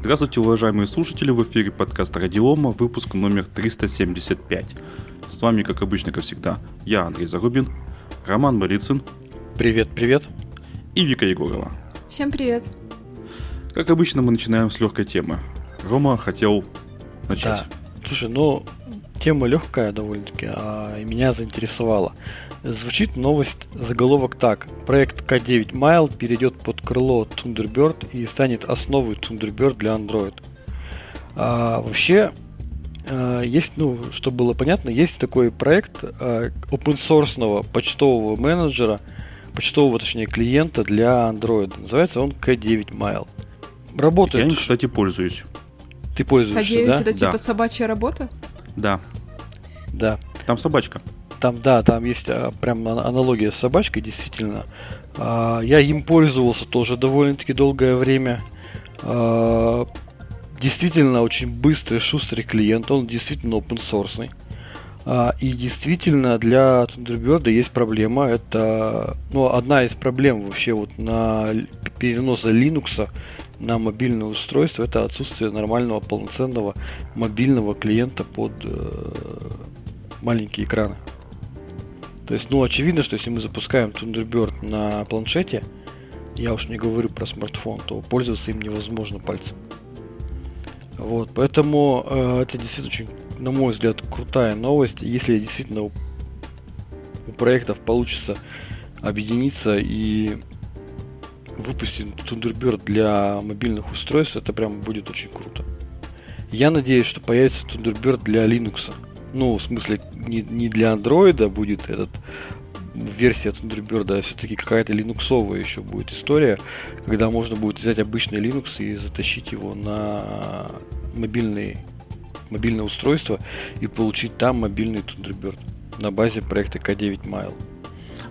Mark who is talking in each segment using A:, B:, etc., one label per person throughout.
A: Здравствуйте, уважаемые слушатели, в эфире подкаста Радиома, выпуск номер 375. С вами, как обычно, как всегда, я, Андрей Зарубин, Роман Борицын.
B: Привет, привет.
A: И Вика Егорова.
C: Всем привет.
A: Как обычно, мы начинаем с легкой темы. Рома хотел начать.
B: Да. Слушай, ну, тема легкая довольно-таки, а меня заинтересовала. Звучит новость, заголовок так. Проект K9 Mile перейдет под крыло Thunderbird и станет основой Thunderbird для Android. А, вообще, а, есть, ну, чтобы было понятно, есть такой проект а, open source почтового менеджера, почтового, точнее, клиента для Android. Называется он K9 Mile.
A: Работает. Я им, кстати, пользуюсь.
B: Ты пользуешься,
C: K9
B: да?
C: это типа
A: Да.
C: собачья работа?
A: Да,
B: Да.
A: там собачка.
B: Там, да, там есть а, прям ана- аналогия с собачкой, действительно. А, я им пользовался тоже довольно-таки долгое время. А, действительно очень быстрый, шустрый клиент. Он действительно open source. И действительно для Thunderbird есть проблема. Это ну, одна из проблем вообще вот на переноса Linux на мобильное устройство это отсутствие нормального полноценного мобильного клиента под э, маленькие экраны. То есть, ну, очевидно, что если мы запускаем Thunderbird на планшете, я уж не говорю про смартфон, то пользоваться им невозможно пальцем. Вот, поэтому э, это действительно очень, на мой взгляд, крутая новость. Если действительно у, у проектов получится объединиться и выпустить Thunderbird для мобильных устройств, это прям будет очень круто. Я надеюсь, что появится Thunderbird для Linux. Ну, в смысле, не, не для Android будет этот версия Thunderbird, а все-таки какая-то линуксовая еще будет история, когда можно будет взять обычный Linux и затащить его на мобильный, мобильное устройство и получить там мобильный Thunderbird на базе проекта K9 Mile.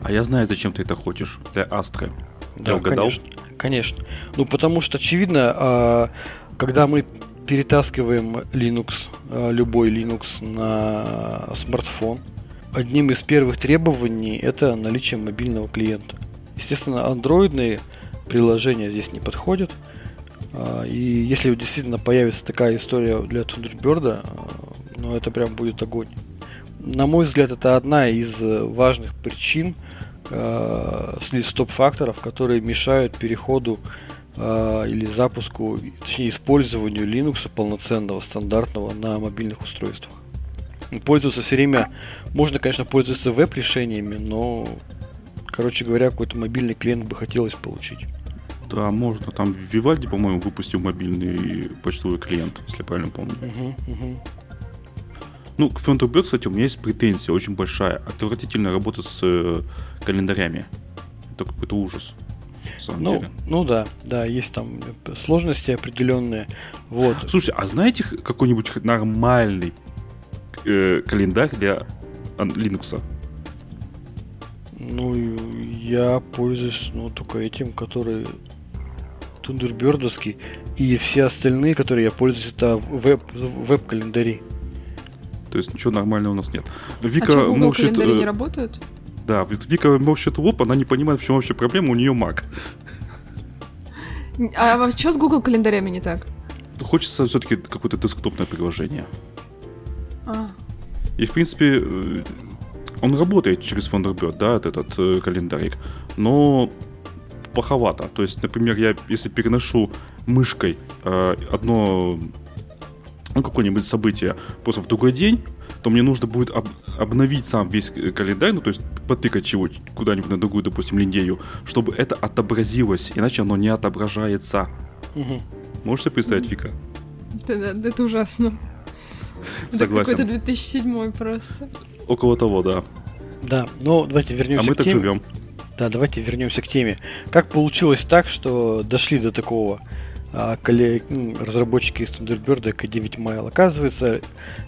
A: А я знаю, зачем ты это хочешь. Для Астры.
B: Да,
A: Я угадал?
B: конечно. Конечно. Ну, потому что, очевидно, а, когда мы перетаскиваем Linux, а, любой Linux на смартфон, одним из первых требований это наличие мобильного клиента. Естественно, андроидные приложения здесь не подходят. А, И если действительно появится такая история для Thunderbird, а, ну это прям будет огонь. На мой взгляд, это одна из э, важных причин, э, стоп-факторов, которые мешают переходу э, или запуску, точнее использованию Linux полноценного, стандартного на мобильных устройствах. Пользоваться все время, можно, конечно, пользоваться веб-решениями, но, короче говоря, какой-то мобильный клиент бы хотелось получить.
A: Да, можно. Там Вивальди, по-моему, выпустил мобильный почтовый клиент, если я правильно помню.
B: Мгм, мгм.
A: Ну, к Thunderbird, кстати, у меня есть претензия очень большая. Отвратительно работать с э, календарями. Это какой-то ужас.
B: Ну,
A: деле.
B: ну да, да, есть там сложности определенные. Вот.
A: Слушайте, а знаете какой-нибудь нормальный э, календарь для Linux?
B: Ну, я пользуюсь, ну, только этим, который Тундербердовский. И все остальные, которые я пользуюсь, это веб, веб-календари.
A: То есть ничего нормального у нас нет.
C: а
A: Вика
C: что, Google
A: морщит,
C: календари
A: э,
C: не работают?
A: Да, Вика морщит лоб, она не понимает, в чем вообще проблема, у нее Mac.
C: А что с Google календарями не так?
A: Хочется все-таки какое-то десктопное приложение.
C: А,
A: И, в принципе, э, он работает через Thunderbird, да, этот э, календарик, но плоховато. То есть, например, я если переношу мышкой э, одно, ну, какое-нибудь событие просто в другой день, то мне нужно будет об- обновить сам весь э, календарь, ну, то есть потыкать чего куда-нибудь на другую, допустим, линею, чтобы это отобразилось, иначе оно не отображается.
B: Мгм.
A: Можешь себе представить, Вика?
C: это, да, это ужасно. Это
A: Согласен.
C: какой-то 2007 просто.
A: Около того, да.
B: Да, ну давайте
A: А
B: вернемся
A: мы
B: к
A: так
B: теме.
A: живем.
B: Да, давайте вернемся к теме. Как получилось так, что дошли до такого а, разработчики из Thunderbird K9 Mile? Оказывается,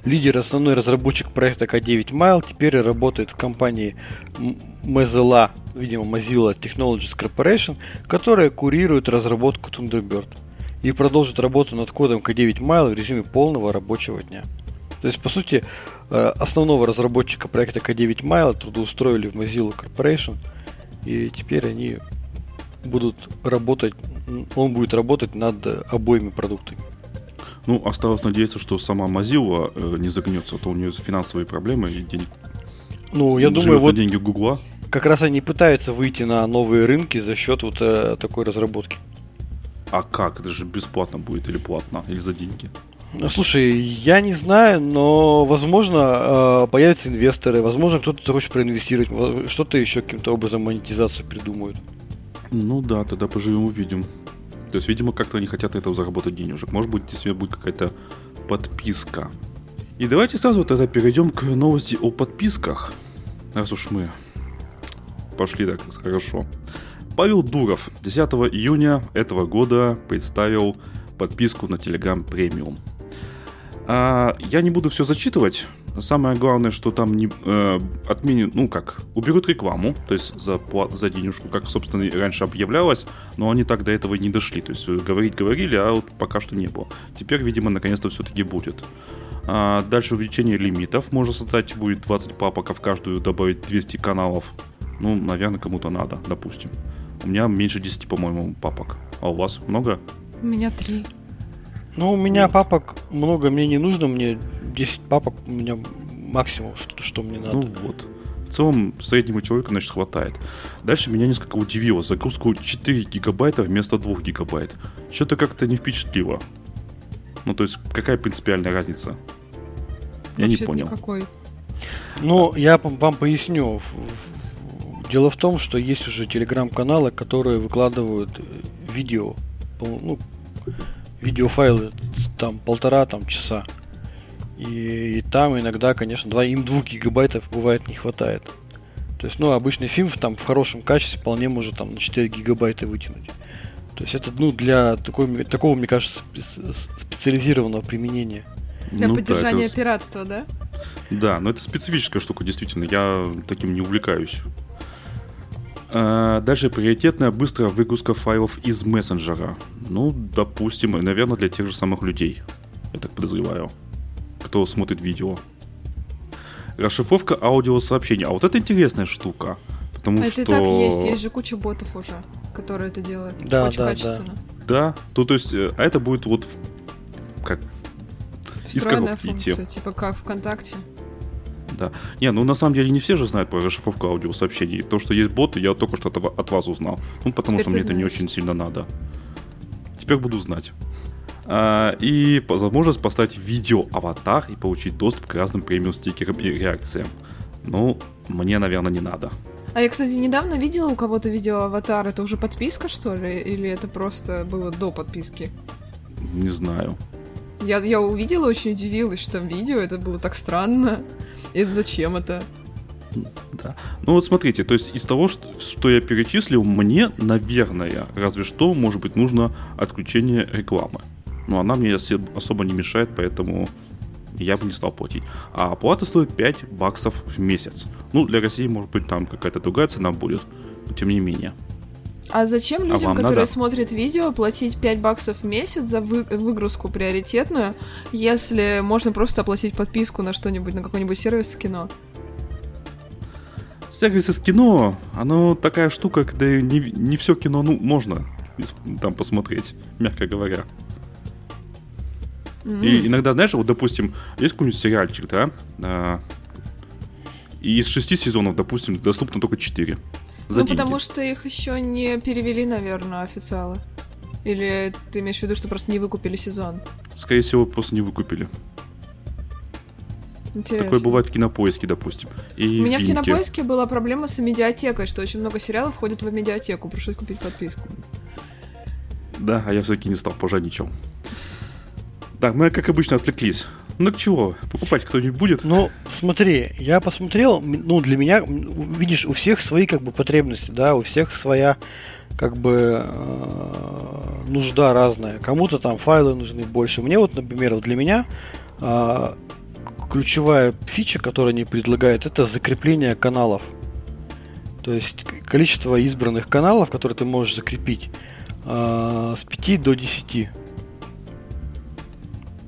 B: лидер, основной разработчик проекта K9 Mile теперь работает в компании Mozilla, видимо, Mozilla Technologies Corporation, которая курирует разработку Thunderbird и продолжит работу над кодом K9 Mile в режиме полного рабочего дня. То есть, по сути, э, основного разработчика проекта K9 Mile трудоустроили в Mozilla Corporation, и теперь они будут работать, он будет работать над обоими продуктами.
A: Ну, осталось надеяться, что сама Mozilla э, не загнется, а то у нее финансовые проблемы и денег.
B: Ну, я думаю, вот
A: деньги Гугла.
B: Как раз они пытаются выйти на новые рынки за счет вот э, такой разработки.
A: А как? Это же бесплатно будет или платно, или за деньги?
B: Ну, слушай, я не знаю, но, возможно, э, появятся инвесторы, возможно, кто-то хочет проинвестировать, что-то еще каким-то образом монетизацию придумают.
A: Ну да, тогда поживем увидим. То есть, видимо, как-то они хотят этого заработать денежек. Может быть, действительно будет какая-то подписка. И давайте сразу тогда перейдем к новости о подписках. Раз уж мы пошли так хорошо. Павел Дуров 10 июня этого года представил подписку на Telegram Premium. А, я не буду все зачитывать. Самое главное, что там не э, отменят, ну как, уберут рекламу, то есть за, за денежку, как, собственно, раньше объявлялось, но они так до этого не дошли. То есть э, говорить говорили, а вот пока что не было. Теперь, видимо, наконец-то все-таки будет. А, дальше увеличение лимитов. Можно создать будет 20 папок, а в каждую добавить 200 каналов. Ну, наверное, кому-то надо, допустим. У меня меньше 10, по-моему, папок. А у вас много?
C: У меня 3.
B: Ну, у меня папок много мне не нужно, мне 10 папок у меня максимум, что, что мне надо.
A: Ну вот. В целом, среднему человеку, значит, хватает. Дальше меня несколько удивило. Загрузку 4 гигабайта вместо 2 гигабайт. Что-то как-то не впечатлило. Ну, то есть, какая принципиальная разница? Я не понял.
C: Никакой.
B: Ну, я вам поясню. Дело в том, что есть уже телеграм-каналы, которые выкладывают э, видео, ну, видеофайлы там полтора там часа. И, и там иногда, конечно, 2, им 2 гигабайтов бывает не хватает. То есть, ну, обычный фильм там в хорошем качестве вполне может там на 4 гигабайта вытянуть. То есть это, ну, для такой, такого, мне кажется, специализированного применения.
C: Для
A: ну,
C: поддержания
A: да, это...
C: пиратства, да?
A: Да, но это специфическая штука, действительно. Я таким не увлекаюсь. А, дальше приоритетная быстрая выгрузка файлов из мессенджера. Ну, допустим, наверное, для тех же самых людей. Я так подозреваю. Кто смотрит видео. Расшифровка аудиосообщений. А вот это интересная штука. Потому
C: а
A: что...
C: это и так есть, есть же куча ботов уже, которые это делают.
B: Да,
C: Очень
B: да,
C: качественно.
A: Да, то, то есть, э, а это будет вот как
C: Встроенная
A: коробки идти.
C: функция, типа как ВКонтакте.
A: Да. Не, ну на самом деле не все же знают про расшифровку аудиосообщений. То, что есть боты, я только что от, вас узнал. Ну, потому
C: Теперь
A: что мне
C: ты
A: это не
C: знаешь.
A: очень сильно надо. Теперь буду знать. А, и возможность поставить видео-аватар и получить доступ к разным премиум стикерам и реакциям. Ну, мне, наверное, не надо.
C: А я, кстати, недавно видела у кого-то видео аватар. Это уже подписка, что ли? Или это просто было до подписки?
A: Не знаю.
C: Я, я увидела, очень удивилась, что там видео, это было так странно. И зачем это?
A: Да. Ну вот смотрите, то есть из того, что, я перечислил, мне, наверное, разве что, может быть, нужно отключение рекламы. Но она мне особо не мешает, поэтому я бы не стал платить. А оплата стоит 5 баксов в месяц. Ну, для России, может быть, там какая-то другая цена будет, но тем не менее.
C: А зачем людям,
A: вам
C: которые
A: надо?
C: смотрят видео, платить 5 баксов в месяц за вы- выгрузку приоритетную, если можно просто оплатить подписку на что-нибудь, на какой-нибудь сервис с кино?
A: Сервисы с кино, оно такая штука, когда не, не все кино, ну, можно там посмотреть, мягко говоря.
C: М.
A: И иногда, знаешь, вот, допустим, есть какой-нибудь сериальчик, да, а, и из шести сезонов, допустим, доступно только четыре. За
C: ну,
A: деньги.
C: потому что их еще не перевели, наверное, официалы. Или ты имеешь в виду, что просто не выкупили сезон?
A: Скорее всего, просто не выкупили.
C: Интересно.
A: Такое бывает в кинопоиске, допустим. И
C: У меня в
A: Винке.
C: кинопоиске была проблема с медиатекой, что очень много сериалов входит в медиатеку. Пришлось купить подписку.
A: Да, а я все-таки не стал, пожадничал. Так, мы, как обычно, отвлеклись. Ну к чего? Покупать кто-нибудь будет?
B: Ну, смотри, я посмотрел, ну, для меня, видишь, у всех свои, как бы, потребности, да, у всех своя, как бы, э, нужда разная. Кому-то там файлы нужны больше. Мне вот, например, вот для меня к- ключевая фича, которую они предлагают, это закрепление каналов. То есть количество избранных каналов, которые ты можешь закрепить, а, с 5 до 10.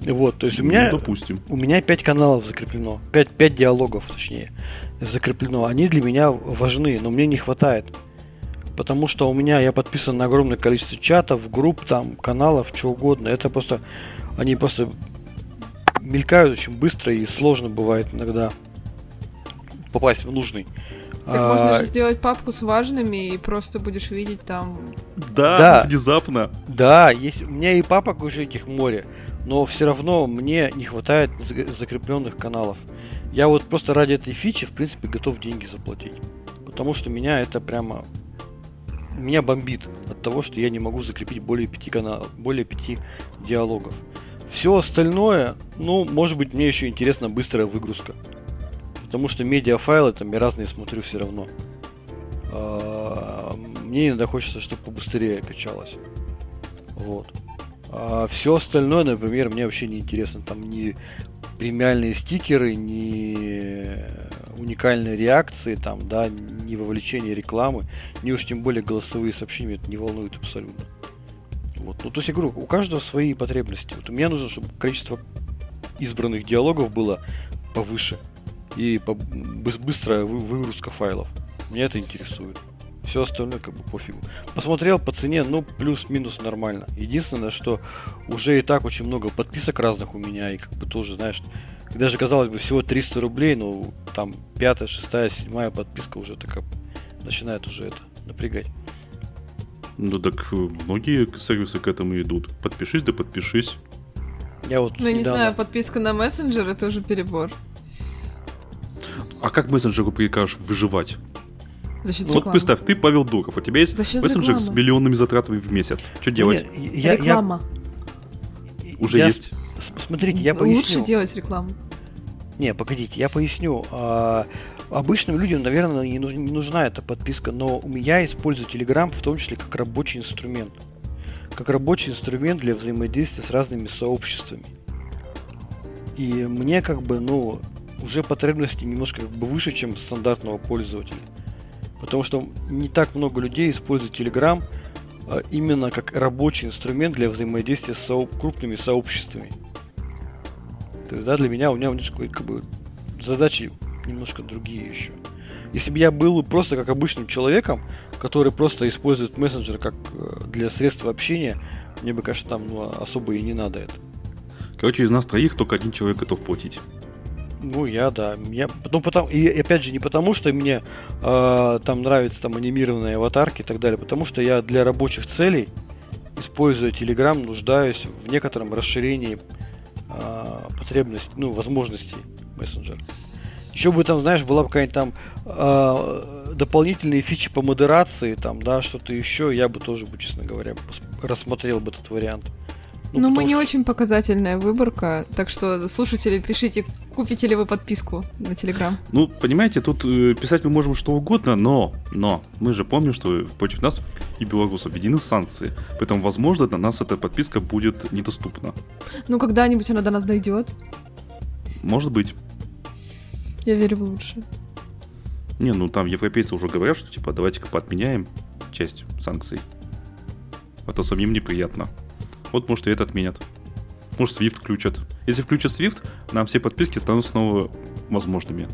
B: Вот, то есть у меня...
A: Ну, допустим.
B: У меня 5 каналов закреплено. 5, 5 диалогов, точнее, закреплено. Они для меня важны, но мне не хватает. Потому что у меня, я подписан на огромное количество чатов, групп, там, каналов, что угодно. Это просто, они просто мелькают очень быстро и сложно бывает иногда попасть в нужный.
C: Так а, можно же сделать папку с важными и просто будешь видеть там...
A: Да, да внезапно.
B: Да, есть, у меня и папок уже этих море, но все равно мне не хватает закрепленных каналов. Я вот просто ради этой фичи, в принципе, готов деньги заплатить. Потому что меня это прямо... Меня бомбит от того, что я не могу закрепить более пяти каналов, более пяти диалогов. Все остальное, ну, может быть, мне еще интересна быстрая выгрузка. Потому что медиафайлы там я разные смотрю все равно. А, мне иногда хочется, чтобы побыстрее качалось. Вот. А все остальное, например, мне вообще не интересно. Там ни премиальные стикеры, ни уникальные реакции, там, да, ни вовлечение рекламы, ни уж тем более голосовые сообщения это не волнует абсолютно. Вот. Ну, то есть говорю, у каждого свои потребности. Вот у меня нужно, чтобы количество избранных диалогов было повыше и по быстрая выгрузка файлов. Меня это интересует. Все остальное как бы пофигу. Посмотрел по цене, ну, плюс-минус нормально. Единственное, что уже и так очень много подписок разных у меня, и как бы тоже, знаешь, даже казалось бы всего 300 рублей, но там пятая, шестая, седьмая подписка уже такая начинает уже это напрягать.
A: Ну так э, многие сервисы к этому идут. Подпишись, да подпишись.
C: Я вот ну, недавно... не знаю, подписка на мессенджер это уже перебор.
A: А как мессенджеру прикажешь выживать?
C: За счет
A: вот представь, ты Павел Дуров, у тебя есть мессенджер с миллионными затратами в месяц. Что делать?
C: Нет, я, Реклама.
A: Я... Уже я... есть.
B: Смотрите, я поясню.
C: Лучше делать рекламу.
B: Не, погодите, я поясню. А, обычным людям, наверное, не, нужна, не нужна эта подписка, но я использую Telegram в том числе как рабочий инструмент. Как рабочий инструмент для взаимодействия с разными сообществами. И мне как бы, ну, уже потребности немножко как бы выше, чем стандартного пользователя. Потому что не так много людей используют Telegram а, именно как рабочий инструмент для взаимодействия с со- крупными сообществами. То есть, да, для меня у меня немножко как бы задачи немножко другие еще. Если бы я был просто как обычным человеком, который просто использует мессенджер как э, для средства общения, мне бы, конечно, там ну, особо и не надо это.
A: Короче, из нас троих только один человек готов платить.
B: Ну, я, да. Я, ну, потому, и опять же, не потому, что мне э, там нравятся там анимированные аватарки и так далее, потому что я для рабочих целей, используя Telegram, нуждаюсь в некотором расширении э, потребностей, ну, возможностей мессенджера. Еще бы там, знаешь, была бы какая-нибудь там э, дополнительные фичи по модерации, там, да, что-то еще, я бы тоже, честно говоря, рассмотрел бы этот вариант.
C: Ну, ну мы не что... очень показательная выборка, так что, слушатели, пишите, купите ли вы подписку на Телеграм.
A: Ну, понимаете, тут э, писать мы можем что угодно, но, но, мы же помним, что против нас и белорусов введены санкции, поэтому, возможно, для нас эта подписка будет недоступна.
C: Ну, когда-нибудь она до нас дойдет.
A: Может быть.
C: Я верю в лучшее.
A: Не, ну там европейцы уже говорят, что типа давайте-ка поотменяем часть санкций. А то самим неприятно. Вот, может, и это отменят. Может, Swift включат. Если включат Swift, нам все подписки станут снова возможными.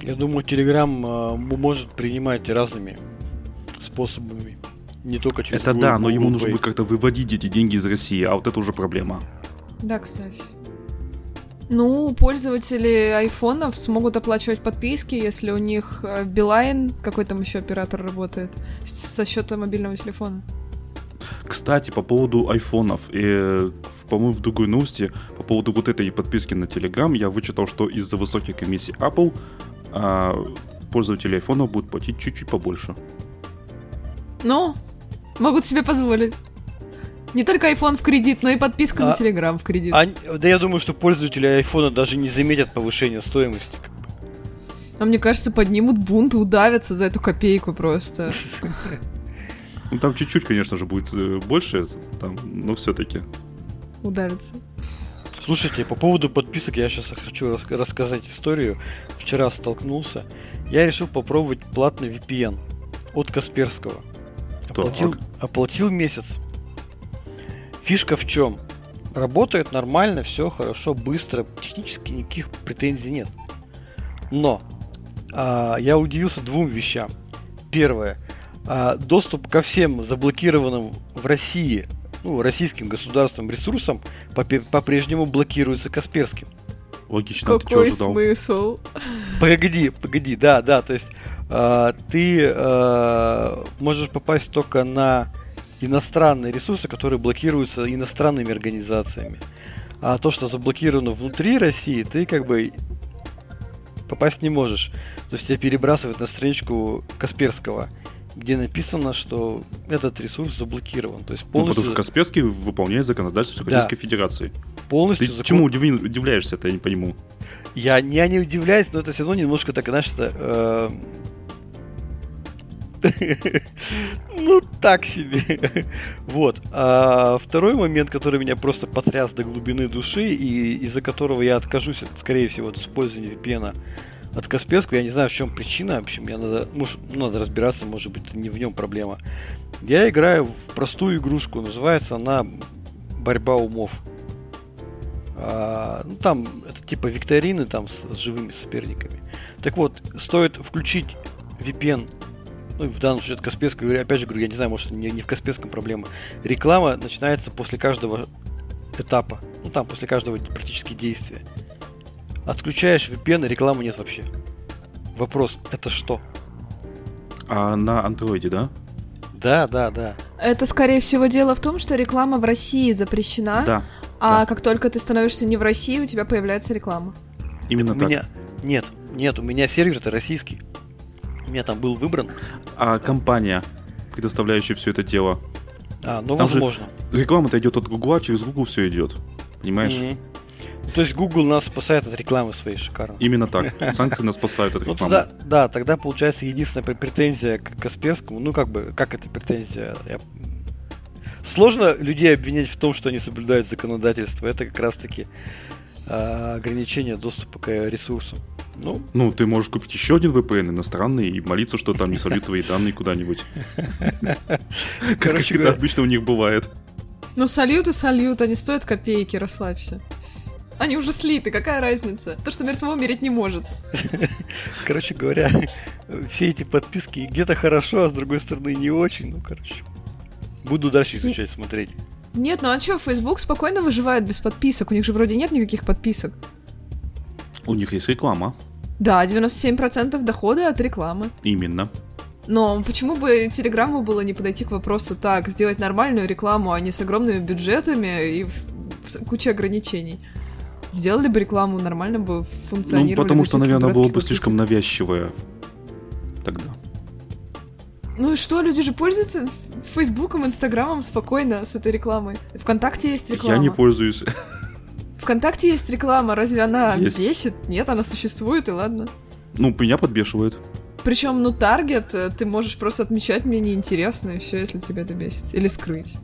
B: Я думаю, Telegram э, может принимать разными способами. Не только через
A: Это Google, да, но Google ему Pay. нужно будет как-то выводить эти деньги из России, а вот это уже проблема.
C: Да, кстати. Ну, пользователи айфонов смогут оплачивать подписки, если у них э, Билайн, какой там еще оператор работает, со счета мобильного телефона.
A: Кстати, по поводу айфонов, и, по-моему, в другой новости, по поводу вот этой подписки на Telegram, я вычитал, что из-за высоких комиссий Apple а, пользователи айфонов будут платить чуть-чуть побольше.
C: Ну, могут себе позволить. Не только iPhone в кредит, но и подписка а, на Telegram в кредит.
B: А, да я думаю, что пользователи айфона даже не заметят повышения стоимости.
C: А мне кажется, поднимут бунт и удавятся за эту копейку просто.
A: Ну там чуть-чуть, конечно же, будет э, больше, там, но все-таки.
C: Удавится.
B: Слушайте, по поводу подписок я сейчас хочу рассказать историю. Вчера столкнулся. Я решил попробовать платный VPN от Касперского. Оплатил, оплатил месяц. Фишка в чем? Работает нормально, все хорошо, быстро, технически никаких претензий нет. Но а, я удивился двум вещам. Первое – а, доступ ко всем заблокированным в России, ну, российским государственным ресурсам по-прежнему блокируется Касперским.
A: Логично,
C: Какой ты чего смысл?
B: Погоди, погоди, да, да, то есть э, ты э, можешь попасть только на иностранные ресурсы, которые блокируются иностранными организациями. А то, что заблокировано внутри России, ты как бы попасть не можешь. То есть тебя перебрасывают на страничку Касперского, где написано, что этот ресурс заблокирован. То есть
A: полностью... Ну, потому что Касперский выполняет законодательство Российской да. Федерации.
B: Полностью
A: Ты закон... чему удивляешься это, я не пойму.
B: Я, я не удивляюсь, но это все равно немножко так, знаешь, это, Ну, так себе. Вот. А второй момент, который меня просто потряс до глубины души, и из-за которого я откажусь, скорее всего, от использования VPN от Касперского. Я не знаю, в чем причина. В общем, мне надо, может, ну, надо разбираться, может быть, не в нем проблема. Я играю в простую игрушку, называется она «Борьба умов». А, ну, там это типа викторины там с, с живыми соперниками. Так вот, стоит включить VPN ну, в данном случае это Касперская, опять же говорю, я не знаю, может, не, не в Касперском проблема. Реклама начинается после каждого этапа, ну, там, после каждого практически действия. Отключаешь VPN, рекламы нет вообще. Вопрос, это что?
A: А на андроиде, да?
B: Да, да, да.
C: Это, скорее всего, дело в том, что реклама в России запрещена,
A: да,
C: а
A: да.
C: как только ты становишься не в России, у тебя появляется реклама.
A: Именно
B: так.
A: так.
B: У меня... Нет, нет, у меня сервер это российский. У меня там был выбран.
A: А компания, предоставляющая все это дело?
B: А, ну там возможно.
A: Реклама-то идет от Гугла, через Google все идет. Понимаешь? Mm-hmm.
B: То есть Google нас спасает от рекламы своей шикарно.
A: Именно так. Санкции нас спасают от ну, рекламы.
B: Ну, тогда, да, тогда получается единственная претензия к Касперскому. Ну, как бы, как это претензия? Я... Сложно людей обвинять в том, что они соблюдают законодательство. Это как раз-таки э, ограничение доступа к ресурсам.
A: Ну, ну, ты можешь купить еще один VPN иностранный и молиться, что там не сольют твои данные куда-нибудь. Короче, как это обычно у них бывает.
C: Ну, сольют и сольют, они стоят копейки, расслабься. Они уже слиты, какая разница? То, что мертво умереть не может.
B: Короче говоря, все эти подписки где-то хорошо, а с другой стороны не очень. Ну, короче. Буду дальше изучать, смотреть.
C: Нет, ну а что, Facebook спокойно выживает без подписок. У них же вроде нет никаких подписок.
A: У них есть реклама.
C: Да, 97% дохода от рекламы.
A: Именно.
C: Но почему бы Телеграмму было не подойти к вопросу так, сделать нормальную рекламу, а не с огромными бюджетами и кучей ограничений? Сделали бы рекламу, нормально бы функционировали.
A: Ну, потому что, наверное, было бы слишком навязчивое тогда.
C: Ну и что, люди же пользуются Фейсбуком, Инстаграмом спокойно с этой рекламой. Вконтакте есть реклама.
A: Я не пользуюсь.
C: Вконтакте есть реклама, разве она есть. бесит? Нет, она существует, и ладно.
A: Ну, меня подбешивает.
C: Причем, ну, таргет, э, ты можешь просто отмечать мне неинтересно, и все, если тебя это бесит. Или скрыть.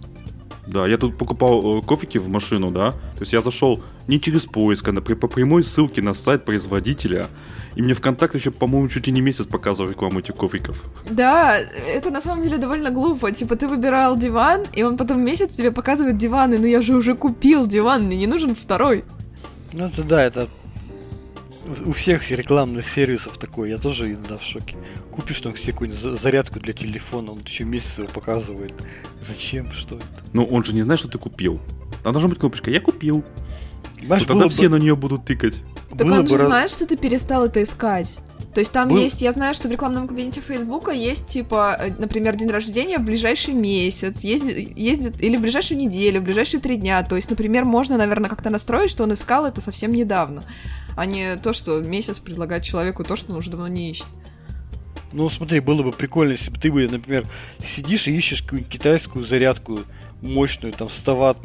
A: Да, я тут покупал э, кофеки в машину, да. То есть я зашел не через поиск, а на, по прямой ссылке на сайт производителя. И мне ВКонтакт еще, по-моему, чуть ли не месяц показывал рекламу этих кофиков.
C: Да, это на самом деле довольно глупо. Типа ты выбирал диван, и он потом месяц тебе показывает диваны, но я же уже купил диван, мне не нужен второй.
B: Ну это да, это у всех рекламных сервисов такое, я тоже иногда в шоке. Купишь там себе какую-нибудь зарядку для телефона, он еще месяц его показывает. Зачем? Что это?
A: Ну, он же не знает, что ты купил. Там должна быть кнопочка «Я купил». Знаешь, ну, тогда бы... все на нее будут тыкать.
C: Так было он же раз... знает, что ты перестал это искать. То есть там Был... есть, я знаю, что в рекламном кабинете Фейсбука есть, типа, э, например, день рождения в ближайший месяц, ездит, ездит или в ближайшую неделю, в ближайшие три дня. То есть, например, можно, наверное, как-то настроить, что он искал это совсем недавно, а не то, что месяц предлагать человеку то, что он уже давно не ищет.
B: Ну, смотри, было бы прикольно, если бы ты бы, например, сидишь и ищешь какую-нибудь китайскую зарядку мощную, там, 100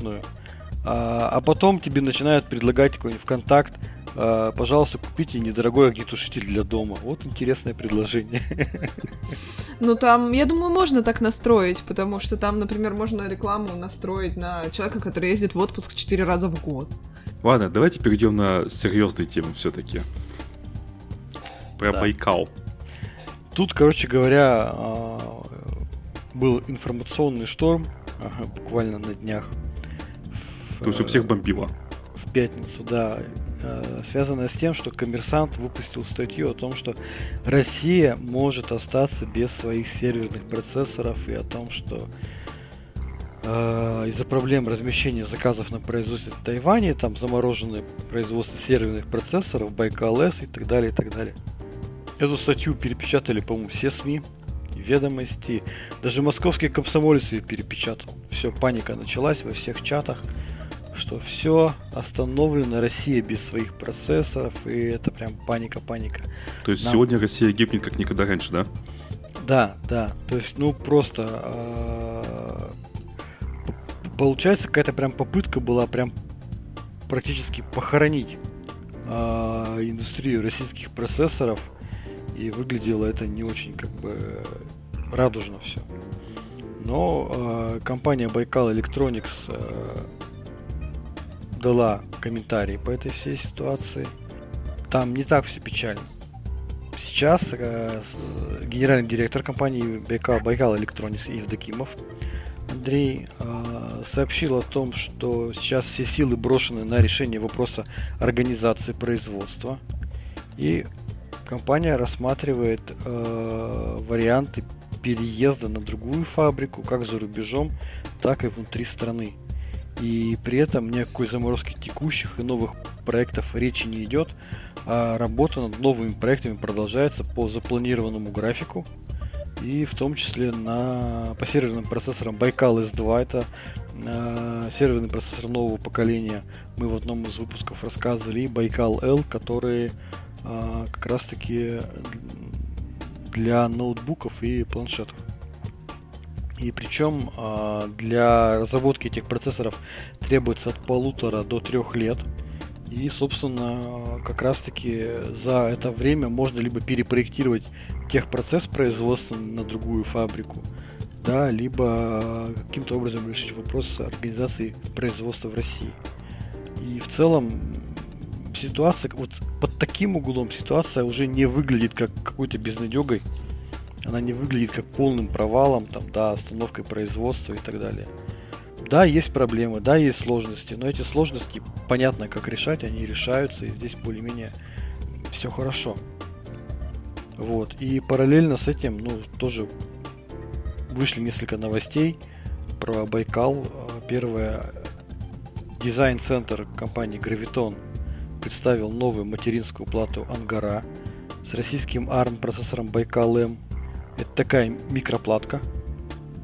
B: а, а потом тебе начинают предлагать какой-нибудь ВКонтакт, пожалуйста, купите недорогой огнетушитель для дома. Вот интересное предложение.
C: Ну, там, я думаю, можно так настроить, потому что там, например, можно рекламу настроить на человека, который ездит в отпуск 4 раза в год.
A: Ладно, давайте перейдем на серьезные темы все-таки. Про да. Байкал.
B: Тут, короче говоря, а, был информационный шторм буквально на днях.
A: То есть у всех бомбило?
B: В пятницу, да. Э, связанная с тем, что коммерсант выпустил статью о том, что Россия может остаться без своих серверных процессоров и о том, что э, из-за проблем размещения заказов на производстве в Тайване, там заморожены производство серверных процессоров, Байкал С и так далее, и так далее. Эту статью перепечатали, по-моему, все СМИ, ведомости, даже московский комсомолец ее перепечатал. Все, паника началась во всех чатах, что все остановлено, Россия без своих процессоров, и это прям паника-паника.
A: То есть Нам... сегодня Россия гибнет как никогда раньше, да?
B: Да, да. То есть, ну просто э, получается какая-то прям попытка была прям практически похоронить э, индустрию российских процессоров и выглядело это не очень как бы радужно все. Но э, компания Baikal Electronics э, дала комментарий по этой всей ситуации. Там не так все печально. Сейчас э, генеральный директор компании Baikal, Baikal Electronics Евдокимов Андрей э, сообщил о том, что сейчас все силы брошены на решение вопроса организации производства. И компания рассматривает э, варианты переезда на другую фабрику, как за рубежом, так и внутри страны. И при этом ни о какой заморозке текущих и новых проектов речи не идет, а работа над новыми проектами продолжается по запланированному графику, и в том числе на, по серверным процессорам Baikal S2, это э, серверный процессор нового поколения, мы в одном из выпусков рассказывали, и Baikal L, которые а, как раз таки для ноутбуков и планшетов. И причем а, для разработки этих процессоров требуется от полутора до трех лет. И, собственно, как раз таки за это время можно либо перепроектировать техпроцесс производства на другую фабрику, да, либо каким-то образом решить вопрос организации производства в России. И в целом ситуация, вот под таким углом ситуация уже не выглядит как какой-то безнадегой. Она не выглядит как полным провалом, там, да, остановкой производства и так далее. Да, есть проблемы, да, есть сложности, но эти сложности понятно, как решать, они решаются, и здесь более-менее все хорошо. Вот. И параллельно с этим, ну, тоже вышли несколько новостей про Байкал. Первое, дизайн-центр компании Graviton представил новую материнскую плату Ангара с российским ARM процессором M. Это такая микроплатка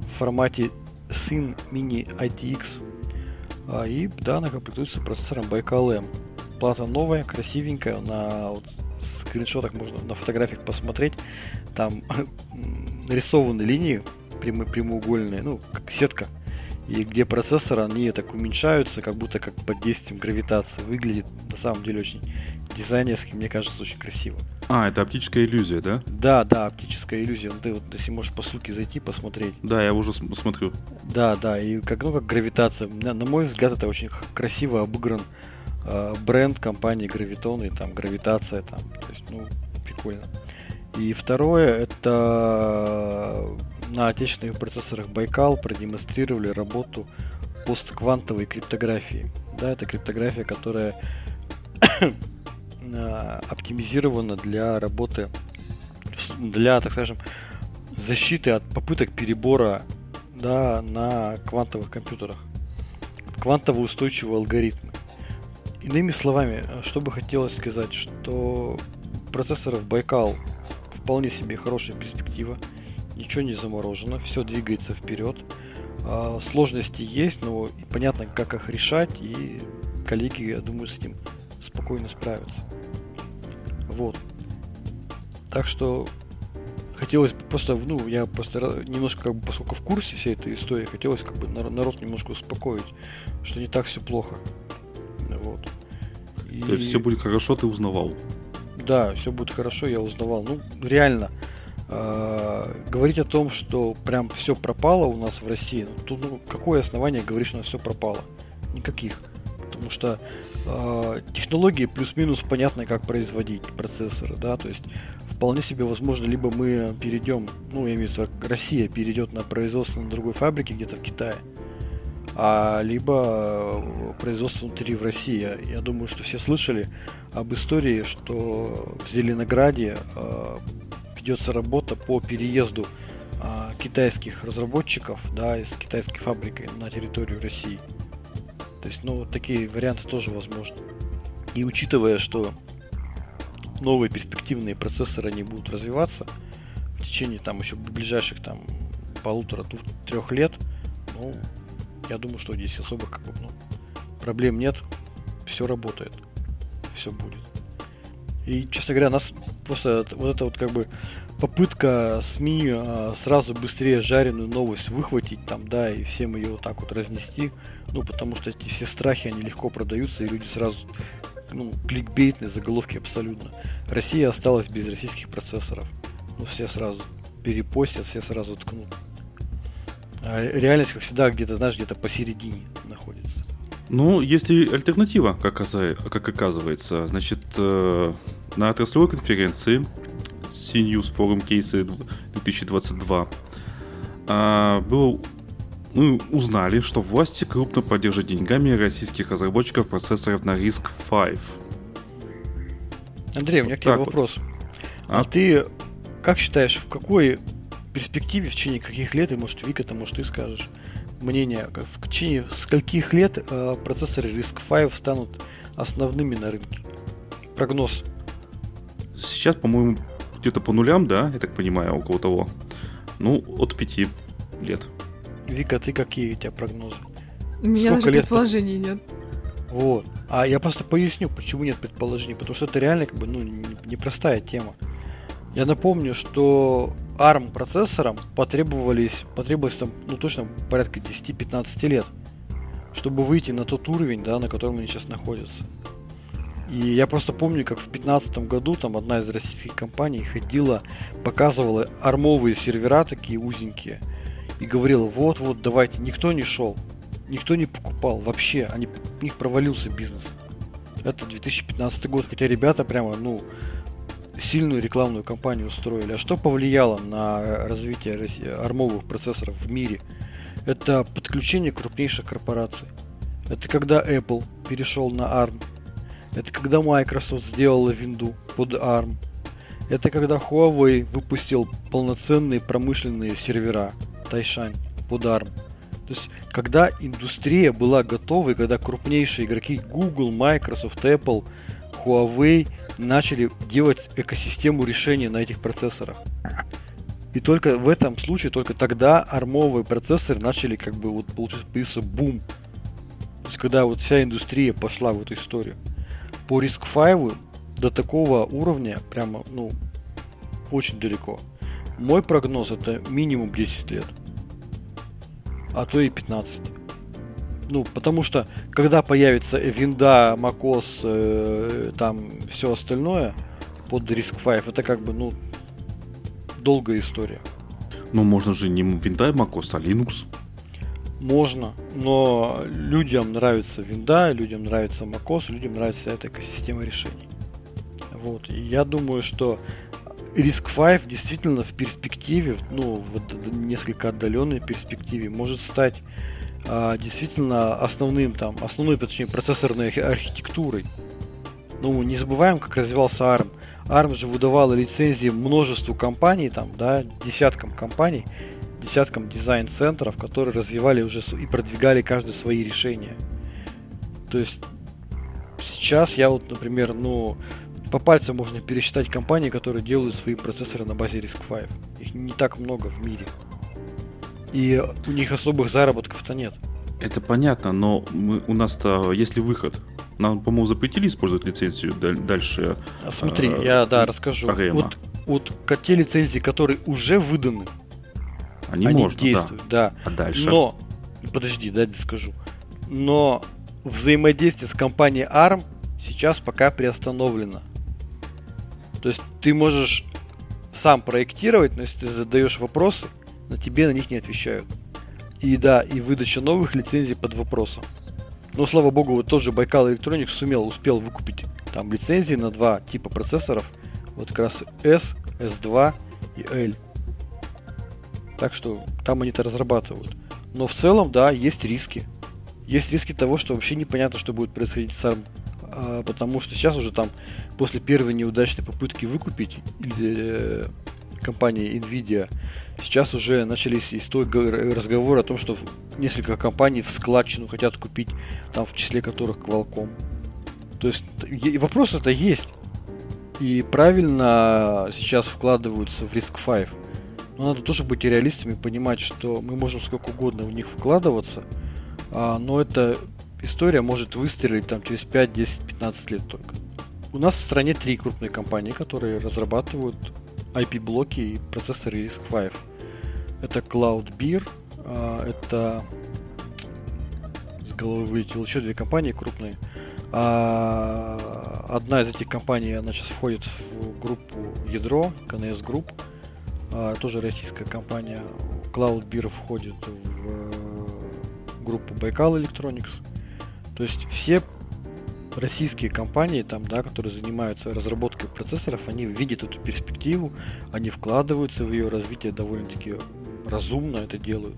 B: в формате Syn Mini ITX. А, и да, она комплектуется процессором Baikal M. Плата новая, красивенькая, на вот, скриншотах можно на фотографиях посмотреть. Там нарисованы линии прямо, прямоугольные, ну, как сетка и где процессоры, они так уменьшаются, как будто как под действием гравитации. Выглядит на самом деле очень дизайнерски, мне кажется, очень красиво.
A: А, это оптическая иллюзия, да?
B: Да, да, оптическая иллюзия. Ну, ты вот, если можешь по ссылке зайти, посмотреть.
A: Да, я уже смотрю.
B: Да, да, и как, ну, как гравитация. На, на мой взгляд, это очень красиво обыгран э, бренд компании Graviton и там гравитация там. То есть, ну, прикольно. И второе, это на отечественных процессорах Байкал продемонстрировали работу постквантовой криптографии. Да, это криптография, которая оптимизирована для работы, для, так скажем, защиты от попыток перебора да, на квантовых компьютерах. Квантово устойчивые алгоритмы. Иными словами, что бы хотелось сказать, что процессоров Байкал вполне себе хорошая перспектива ничего не заморожено, все двигается вперед. А, сложности есть, но понятно, как их решать, и коллеги, я думаю, с этим спокойно справятся. Вот. Так что хотелось бы просто, ну, я просто немножко, как бы, поскольку в курсе всей этой истории, хотелось как бы народ немножко успокоить, что не так все плохо. Вот.
A: И... То есть все будет хорошо, ты узнавал?
B: Да, все будет хорошо, я узнавал. Ну, реально, э, говорить о том, что прям все пропало у нас в России, ну, тут ну, какое основание говорить, что у нас все пропало? Никаких. Потому что технологии плюс-минус понятно, как производить процессоры, да, то есть вполне себе возможно, либо мы перейдем, ну, я имею в виду, Россия перейдет на производство на другой фабрике где-то в Китае, а либо э, производство внутри в России. Я думаю, что все слышали об истории, что в Зеленограде э, ведется работа по переезду э, китайских разработчиков да, из китайской фабрики на территорию России. То есть, ну, такие варианты тоже возможны. И учитывая, что новые перспективные процессоры не будут развиваться в течение там еще ближайших там полутора-трех лет, ну, я думаю, что здесь особо как бы, ну, проблем нет, все работает, все будет. И, честно говоря, нас просто вот это вот как бы попытка СМИ а, сразу быстрее жареную новость выхватить там, да, и всем ее вот так вот разнести, ну, потому что эти все страхи, они легко продаются, и люди сразу, ну, кликбейтные заголовки абсолютно. Россия осталась без российских процессоров. Ну, все сразу перепостят, все сразу ткнут. А реальность, как всегда, где-то, знаешь, где-то посередине находится.
A: Ну, есть и альтернатива, как, как оказывается. Значит, э, на отраслевой конференции CNews Forum Кейсы 2022 было мы узнали, что власти крупно поддержат деньгами российских разработчиков процессоров на риск 5.
B: Андрей, у меня к тебе вопрос. Вот. А? а ты как считаешь, в какой перспективе, в течение каких лет, и может Вика, это может ты скажешь, мнение, в течение скольких лет э, процессоры RISC-V станут основными на рынке? Прогноз.
A: Сейчас, по-моему, где-то по нулям, да, я так понимаю, около того. Ну, от пяти лет.
B: Вика, ты какие у тебя прогнозы?
C: У меня Сколько даже лет предположений нет.
B: Вот. А я просто поясню, почему нет предположений. Потому что это реально как бы, ну, непростая тема. Я напомню, что ARM процессорам потребовались, потребовалось там, ну точно порядка 10-15 лет, чтобы выйти на тот уровень, да, на котором они сейчас находятся. И я просто помню, как в 2015 году там одна из российских компаний ходила, показывала армовые сервера такие узенькие и говорила, вот-вот, давайте, никто не шел, никто не покупал вообще, они, у них провалился бизнес. Это 2015 год, хотя ребята прямо, ну, сильную рекламную кампанию устроили. А что повлияло на развитие армовых процессоров в мире? Это подключение крупнейших корпораций. Это когда Apple перешел на ARM. Это когда Microsoft сделала винду под ARM. Это когда Huawei выпустил полноценные промышленные сервера Тайшань под ARM. То есть, когда индустрия была готова, и когда крупнейшие игроки Google, Microsoft, Apple, Huawei начали делать экосистему решения на этих процессорах. И только в этом случае, только тогда армовые процессоры начали как бы вот получиться бум. То есть когда вот вся индустрия пошла в эту историю. По RISC-V до такого уровня прямо, ну, очень далеко. Мой прогноз это минимум 10 лет. А то и 15. Ну, потому что, когда появится винда, macOS, э, там все остальное под RISC-V, это как бы, ну, долгая история.
A: Ну, можно же не винда и macOS, а Linux.
B: Можно, но людям нравится винда, людям нравится macOS, людям нравится эта экосистема решений. Вот, и я думаю, что RISC-V действительно в перспективе, ну, в несколько отдаленной перспективе может стать а, действительно основным там, основной, точнее, процессорной архитектурой. Ну, не забываем, как развивался ARM. ARM же выдавала лицензии множеству компаний, там, да, десяткам компаний, десяткам дизайн-центров, которые развивали уже и продвигали каждое свои решения. То есть сейчас я вот, например, ну, по пальцам можно пересчитать компании, которые делают свои процессоры на базе RISC-V. Их не так много в мире. И у них особых заработков-то нет.
A: Это понятно, но мы, у нас-то есть ли выход? Нам, по-моему, запретили использовать лицензию дальше.
B: А смотри, э, я да расскажу. Вот, вот те лицензии, которые уже выданы,
A: они, они можно,
B: действуют, да.
A: да. А дальше?
B: Но, подожди, дай скажу. Но взаимодействие с компанией ARM сейчас пока приостановлено. То есть ты можешь сам проектировать, но если ты задаешь вопросы, на тебе на них не отвечают. И да, и выдача новых лицензий под вопросом. Но, слава богу, вот тот же Байкал Electronics сумел, успел выкупить там лицензии на два типа процессоров. Вот как раз S, S2 и L. Так что там они это разрабатывают. Но в целом, да, есть риски. есть риски того, что вообще непонятно, что будет происходить с ARM. А, потому что сейчас уже там, после первой неудачной попытки выкупить э, компании Nvidia, сейчас уже начались истории, разговоры о том, что несколько компаний в складчину хотят купить, там в числе которых Qualcomm. То есть вопрос это есть. И правильно сейчас вкладываются в Risk 5. Но надо тоже быть реалистами, понимать, что мы можем сколько угодно в них вкладываться, а, но эта история может выстрелить там через 5, 10, 15 лет только. У нас в стране три крупные компании, которые разрабатывают IP-блоки и процессоры RISC-V. Это CloudBeer, а, это с головы вылетело еще две компании крупные. А, одна из этих компаний, она сейчас входит в группу Ядро, КНС Group, а, тоже российская компания. CloudBeer входит в э, группу Baikal Electronics. То есть все российские компании, там, да, которые занимаются разработкой процессоров, они видят эту перспективу, они вкладываются в ее развитие довольно-таки разумно это делают.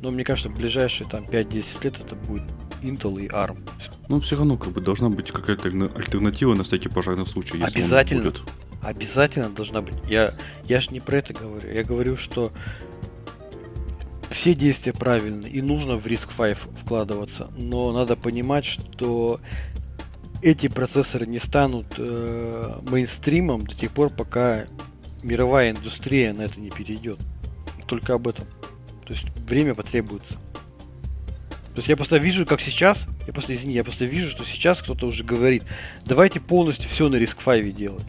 B: Но мне кажется, в ближайшие там 5-10 лет это будет Intel и ARM.
A: Ну, все равно, как бы, должна быть какая-то альтернатива на всякий пожарный случай,
B: если Обязательно. Он будет. Обязательно должна быть. Я, я же не про это говорю. Я говорю, что все действия правильны и нужно в риск 5 вкладываться, но надо понимать, что эти процессоры не станут э, мейнстримом до тех пор, пока мировая индустрия на это не перейдет. Только об этом. То есть время потребуется. То есть я просто вижу, как сейчас, я просто, извини, я просто вижу, что сейчас кто-то уже говорит, давайте полностью все на риск 5 делать.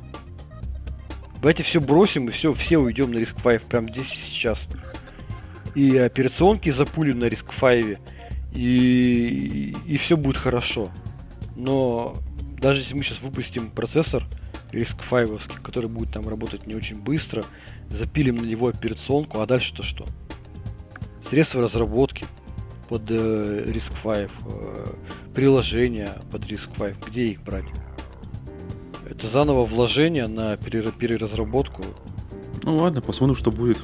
B: Давайте все бросим и все, все уйдем на риск 5 прямо здесь и сейчас. И операционки запулим на риск 5, и, и, все будет хорошо. Но даже если мы сейчас выпустим процессор риск 5, который будет там работать не очень быстро, запилим на него операционку, а дальше-то что? Средства разработки под э, риск 5, э, приложения под риск 5, где их брать? Это заново вложение на переразработку.
A: Ну ладно, посмотрим, что будет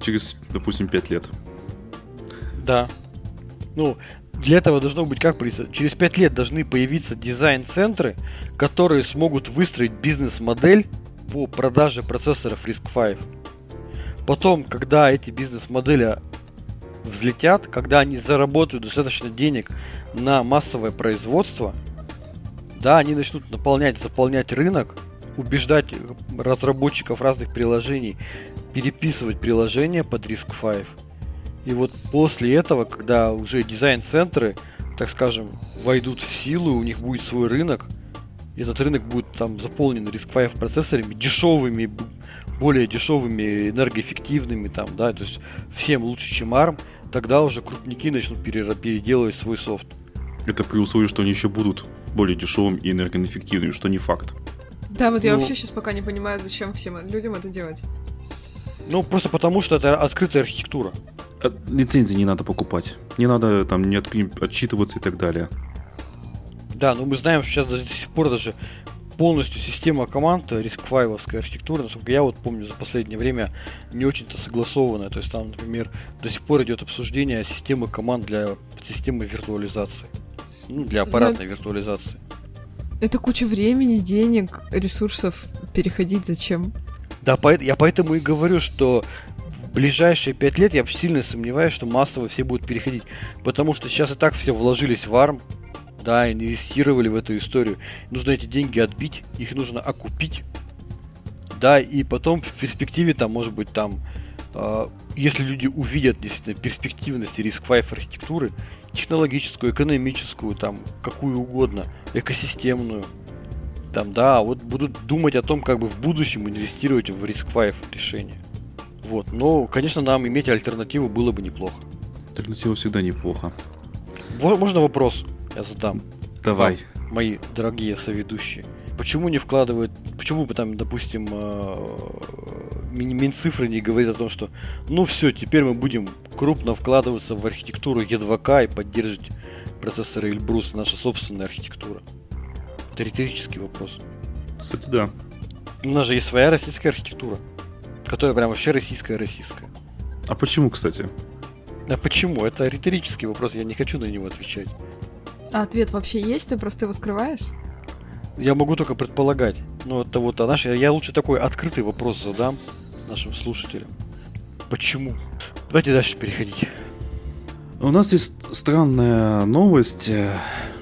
A: через, допустим, 5 лет.
B: Да. Ну, для этого должно быть как через 5 лет должны появиться дизайн-центры, которые смогут выстроить бизнес-модель по продаже процессоров RISC-V. Потом, когда эти бизнес-модели взлетят, когда они заработают достаточно денег на массовое производство, да, они начнут наполнять, заполнять рынок, убеждать разработчиков разных приложений переписывать приложение под RISC-V. И вот после этого, когда уже дизайн-центры, так скажем, войдут в силу, у них будет свой рынок, этот рынок будет там заполнен RISC-V процессорами, дешевыми, более дешевыми, энергоэффективными, там, да, то есть всем лучше, чем ARM, тогда уже крупники начнут переделывать свой софт.
A: Это при условии, что они еще будут более дешевыми и энергоэффективными, что не факт.
C: Да, вот я ну, вообще сейчас пока не понимаю, зачем всем людям это делать.
B: Ну, просто потому, что это открытая архитектура.
A: А, лицензии не надо покупать. Не надо там не от, отчитываться и так далее.
B: Да, но мы знаем, что сейчас до сих пор даже полностью система команд рискфайловская архитектура, насколько я вот помню, за последнее время не очень-то согласованная. То есть там, например, до сих пор идет обсуждение системы команд для системы виртуализации. Ну, для аппаратной Но... виртуализации.
C: Это куча времени, денег, ресурсов переходить зачем?
B: Да, я поэтому и говорю, что в ближайшие пять лет я сильно сомневаюсь, что массово все будут переходить. Потому что сейчас и так все вложились в ARM, да, инвестировали в эту историю. Нужно эти деньги отбить, их нужно окупить. Да, и потом в перспективе там, может быть, там, э, если люди увидят действительно перспективность риск 5 архитектуры, технологическую, экономическую, там, какую угодно, экосистемную, там, да, вот будут думать о том, как бы в будущем инвестировать в 5 решение. Вот, но, конечно, нам иметь альтернативу было бы неплохо.
A: Альтернатива всегда неплохо.
B: Можно вопрос я задам?
A: Давай.
B: Вам, мои дорогие соведущие. Почему не вкладывают, почему бы там, допустим, э, Минцифры не говорит о том, что ну все, теперь мы будем крупно вкладываться в архитектуру E2K и поддерживать процессоры Эльбрус, наша собственная архитектура. Это риторический вопрос.
A: Кстати, да.
B: У нас же есть своя российская архитектура, которая прям вообще российская-российская.
A: А почему, кстати?
B: А почему? Это риторический вопрос, я не хочу на него отвечать.
C: А ответ вообще есть, ты просто его скрываешь?
B: Я могу только предполагать. Ну, это вот, а наш, я лучше такой открытый вопрос задам нашим слушателям. Почему? Давайте дальше переходить.
A: У нас есть странная новость э,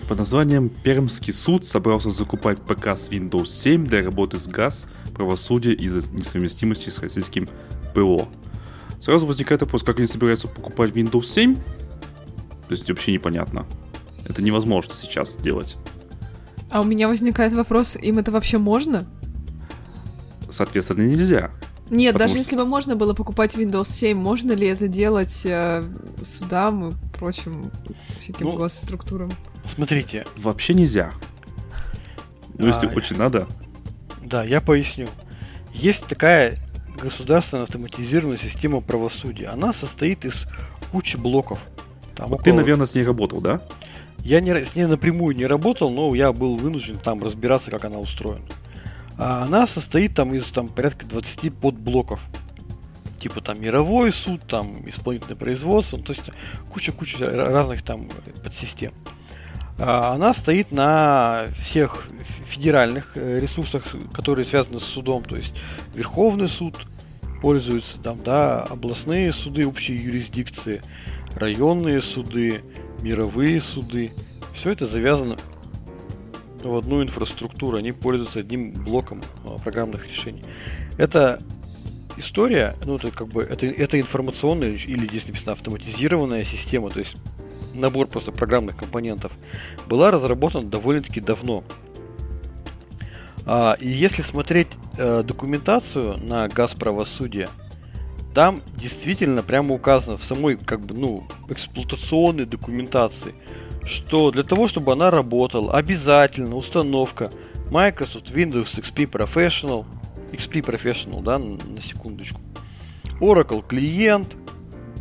A: под названием «Пермский суд собрался закупать ПК с Windows 7 для работы с ГАЗ, правосудия из-за несовместимости с российским ПО». Сразу возникает вопрос, как они собираются покупать Windows 7? То есть вообще непонятно. Это невозможно сейчас сделать.
C: А у меня возникает вопрос, им это вообще можно?
A: Соответственно, нельзя.
C: Нет, даже
A: что-
C: если бы можно было покупать Windows 7, можно ли это делать э, судам и прочим всяким
B: Ну,
C: госструктурам?
B: Смотрите,
A: Вообще нельзя. Ну, если
B: А,
A: очень надо.
B: да, я поясню. Есть такая государственная автоматизированная система правосудия. Она состоит из кучи блоков. Там
A: Вот ты,
B: около-
A: наверное, с ней работал, да?
B: Я не, с ней напрямую не работал, но я был вынужден там разбираться, как она устроена. А она состоит там из там, порядка 20 подблоков. Типа там мировой суд, там исполнительное производство, ну, то есть куча-куча ра- разных там подсистем. А Она стоит на всех федеральных э, ресурсах, которые связаны с судом, то есть Верховный суд пользуется там, да, областные суды общей юрисдикции, районные суды, мировые суды. Все это завязано в одну инфраструктуру. Они пользуются одним блоком а, программных решений. Это история, ну это как бы это, это информационная или здесь написано автоматизированная система, то есть набор просто программных компонентов, была разработана довольно-таки давно. А, и если смотреть э, документацию на газ правосудия, там действительно прямо указано в самой как бы ну эксплуатационной документации, что для того, чтобы она работала, обязательно установка Microsoft Windows XP Professional, XP Professional, да, на, секундочку, Oracle клиент,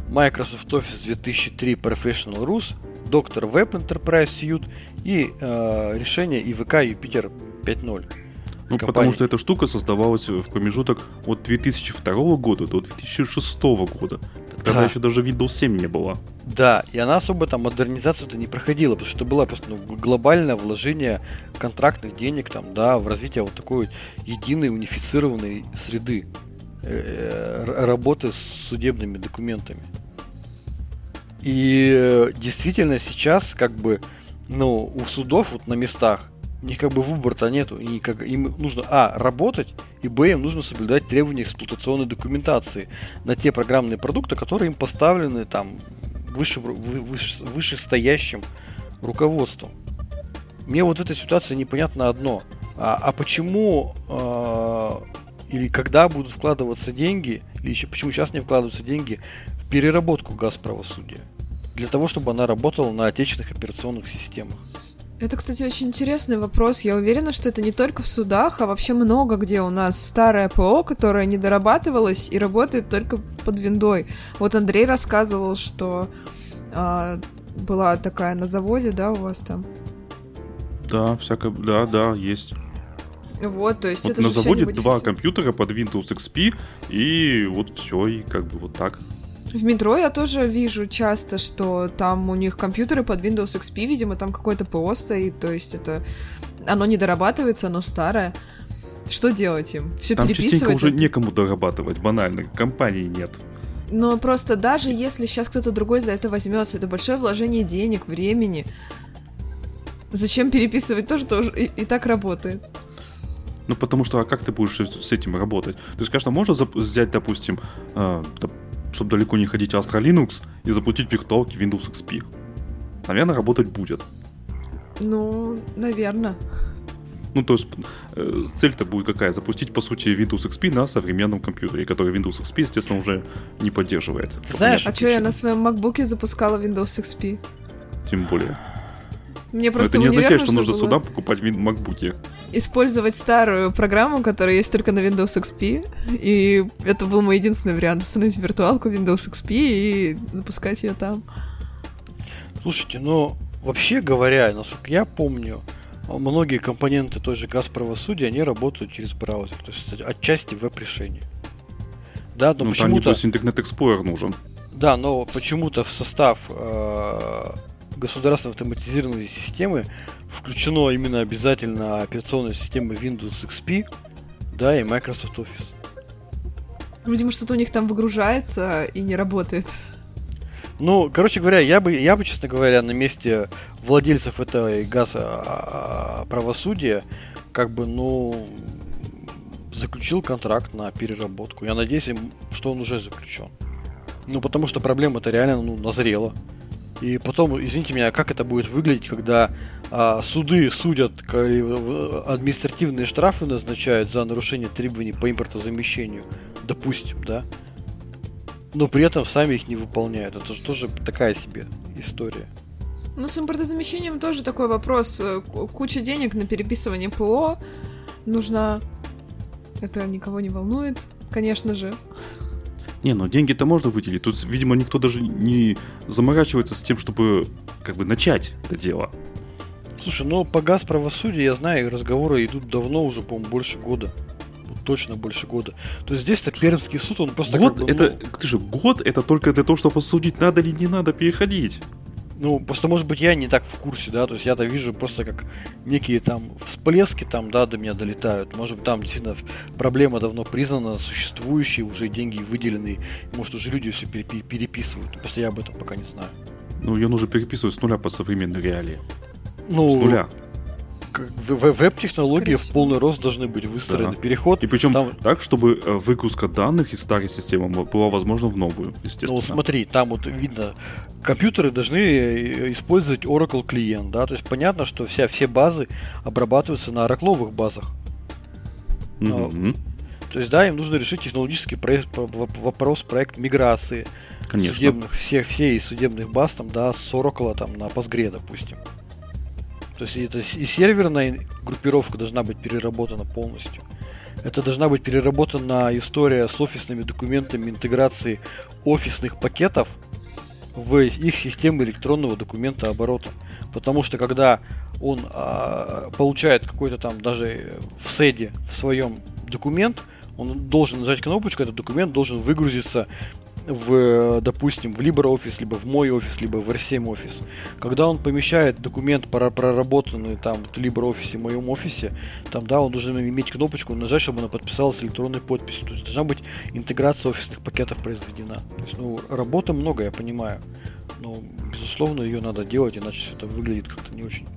B: Microsoft Office 2003 Professional Rus, Dr. Web Enterprise Suite и э, решение IVK Jupyter 5.0.
A: Ну,
B: компании.
A: потому что эта штука создавалась в промежуток от 2002 года до 2006 года. Тогда
B: Да.
A: еще даже Windows 7 не было.
B: Да, и она особо там модернизацию-то не проходила, потому что это было просто ну, глобальное вложение контрактных денег там, да, в развитие вот такой вот единой унифицированной среды э, р- работы с судебными документами. И э, действительно сейчас как бы, ну, у судов вот на местах у них как бы выбора-то нету. И как, им нужно, а, работать, и, б, им нужно соблюдать требования эксплуатационной документации на те программные продукты, которые им поставлены там выше, вы- выше, вышестоящим руководством. Мне вот в этой ситуации непонятно одно. А, а почему э, или когда будут вкладываться деньги, или еще почему сейчас не вкладываются деньги в переработку газ правосудия? Для того, чтобы она работала на отечественных операционных системах.
C: Это, кстати, очень интересный вопрос. Я уверена, что это не только в судах, а вообще много где у нас старое ПО, которое не дорабатывалось и работает только под виндой. Вот Андрей рассказывал, что а, была такая на заводе, да, у вас там.
A: Да, всякое, да, да, есть.
C: Вот, то есть
A: Вот
C: это
A: на заводе два компьютера под Windows XP, и вот все, и как бы вот так.
C: В метро я тоже вижу часто, что там у них компьютеры под Windows XP, видимо, там какое-то ПО стоит, то есть это... Оно не дорабатывается, оно старое. Что делать им? Все
A: Там частенько уже некому дорабатывать, банально, компании нет.
C: Но просто даже если сейчас кто-то другой за это возьмется, это большое вложение денег, времени. Зачем переписывать то, что и, и так работает?
A: Ну, потому что, а как ты будешь с этим работать? То есть, конечно, можно взять, допустим, чтобы далеко не ходить Astra Linux и запустить виртуалки Windows XP. Наверное, работать будет.
C: Ну, наверное.
A: Ну, то есть, э, цель-то будет какая? Запустить, по сути, Windows XP на современном компьютере, который Windows XP, естественно, уже не поддерживает. По
B: Знаешь,
C: А что я на своем макбуке запускала Windows XP?
A: Тем более.
C: Мне
A: Но
C: просто
A: это не означает, что нужно
C: было
A: сюда покупать вин- макбуки.
C: использовать старую программу, которая есть только на Windows XP. И это был мой единственный вариант установить виртуалку Windows XP и запускать ее там.
B: Слушайте, ну, вообще говоря, насколько я помню, многие компоненты той же газ правосудия, они работают через браузер. То есть отчасти веб-решение. Да, но
A: ну, там не то
B: почему-то...
A: есть Internet Explorer нужен.
B: Да, но почему-то в состав э, государственной автоматизированной системы включено именно обязательно операционная система Windows XP, да, и Microsoft Office.
C: Видимо, что-то у них там выгружается и не работает.
B: Ну, короче говоря, я бы, я бы, честно говоря, на месте владельцев этой газа а, правосудия, как бы, ну, заключил контракт на переработку. Я надеюсь, что он уже заключен. Ну, потому что проблема-то реально, ну, назрела. И потом, извините меня, как это будет выглядеть, когда а, суды судят, административные штрафы назначают за нарушение требований по импортозамещению, допустим, да? Но при этом сами их не выполняют. Это же тоже такая себе история.
C: Ну, с импортозамещением тоже такой вопрос. Э, куча денег на переписывание ПО нужна. Это никого не волнует, конечно же.
A: Не, ну деньги-то можно выделить. Тут, видимо, никто даже не заморачивается с тем, чтобы как бы начать это дело.
B: Слушай, ну по газ правосудия я знаю, разговоры идут давно уже, по-моему, больше года. точно больше года. То есть здесь-то Пермский суд, он просто...
A: Год как бы, это... Ну... Ты же, год это только для того, чтобы посудить, надо ли не надо переходить.
B: Ну, просто, может быть, я не так в курсе, да, то есть я-то вижу просто как некие там всплески там, да, до меня долетают. Может быть, там действительно проблема давно признана, существующие, уже деньги выделены, может, уже люди все переписывают. Просто я об этом пока не знаю.
A: Ну, ее нужно переписывать с нуля по современной реалии.
B: Ну, с нуля веб-технологии в полный рост должны быть выстроены. Да. Переход.
A: И причем там... так, чтобы э, выгрузка данных из старой системы была возможна в новую, естественно. Ну,
B: смотри, там вот видно, компьютеры должны э, использовать Oracle клиент, да, то есть понятно, что вся, все базы обрабатываются на оракловых базах. Mm-hmm. То есть, да, им нужно решить технологический проект, вопрос, проект миграции Конечно. судебных, всех, всей судебных баз там, да, с Oracle там на Postgre, допустим. То есть это и серверная группировка должна быть переработана полностью. Это должна быть переработана история с офисными документами интеграции офисных пакетов в их систему электронного документа оборота. Потому что когда он а, получает какой-то там даже в седе в своем документ, он должен нажать кнопочку, этот документ должен выгрузиться в, допустим, в LibreOffice, либо в мой офис, либо в R7 офис. Когда он помещает документ проработанный там в LibreOffice в моем офисе, там, да, он должен иметь кнопочку, нажать, чтобы она подписалась электронной подписью. То есть должна быть интеграция офисных пакетов произведена. То есть, ну, работы много, я понимаю. Но, безусловно, ее надо делать, иначе все это выглядит как-то не очень.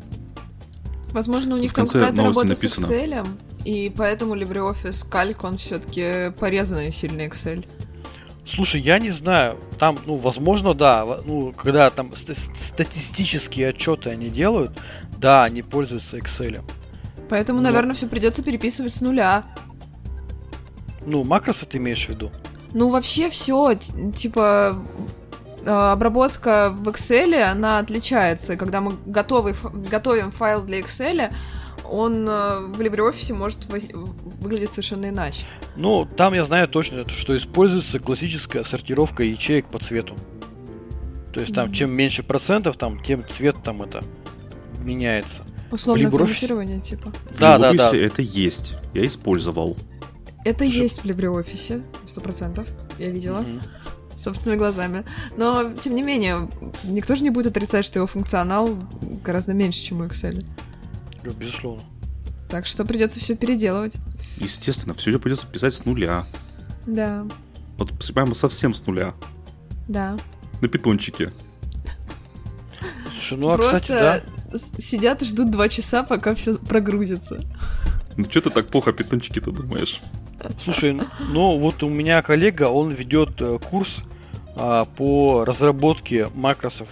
C: Возможно, у них там какая-то работа написано. с Excel, и поэтому LibreOffice Calc, он все-таки порезанный сильный Excel.
B: Слушай, я не знаю. Там, ну, возможно, да. Ну, когда там статистические отчеты они делают, да, они пользуются Excel.
C: Поэтому, Но... наверное, все придется переписывать с нуля.
B: Ну, макросы ты имеешь в виду?
C: Ну, вообще все, типа, а, обработка в Excel, она отличается. Когда мы готовы, готовим файл для Excel, он э, в LibreOffice может воз... выглядеть совершенно иначе.
B: Ну, там я знаю точно, что используется классическая сортировка ячеек по цвету. То есть там mm-hmm. чем меньше процентов, там тем цвет там это меняется.
C: Условное LibreOffice... типа.
A: Да, да, да. это есть. Я использовал.
C: Это Слушай... есть в LibreOffice, сто процентов. Я видела. Mm-hmm собственными глазами. Но, тем не менее, никто же не будет отрицать, что его функционал гораздо меньше, чем у Excel.
B: Безусловно.
C: Так что придется все переделывать.
A: Естественно, все это придется писать с нуля.
C: Да.
A: Вот прямо совсем с нуля.
C: Да.
A: На питончике.
B: Слушай, ну а Просто кстати, да.
C: Сидят и ждут два часа, пока все прогрузится.
A: Ну что ты так плохо о питончике-то думаешь?
B: Слушай, ну вот у меня коллега, он ведет э, курс а, по разработке макросов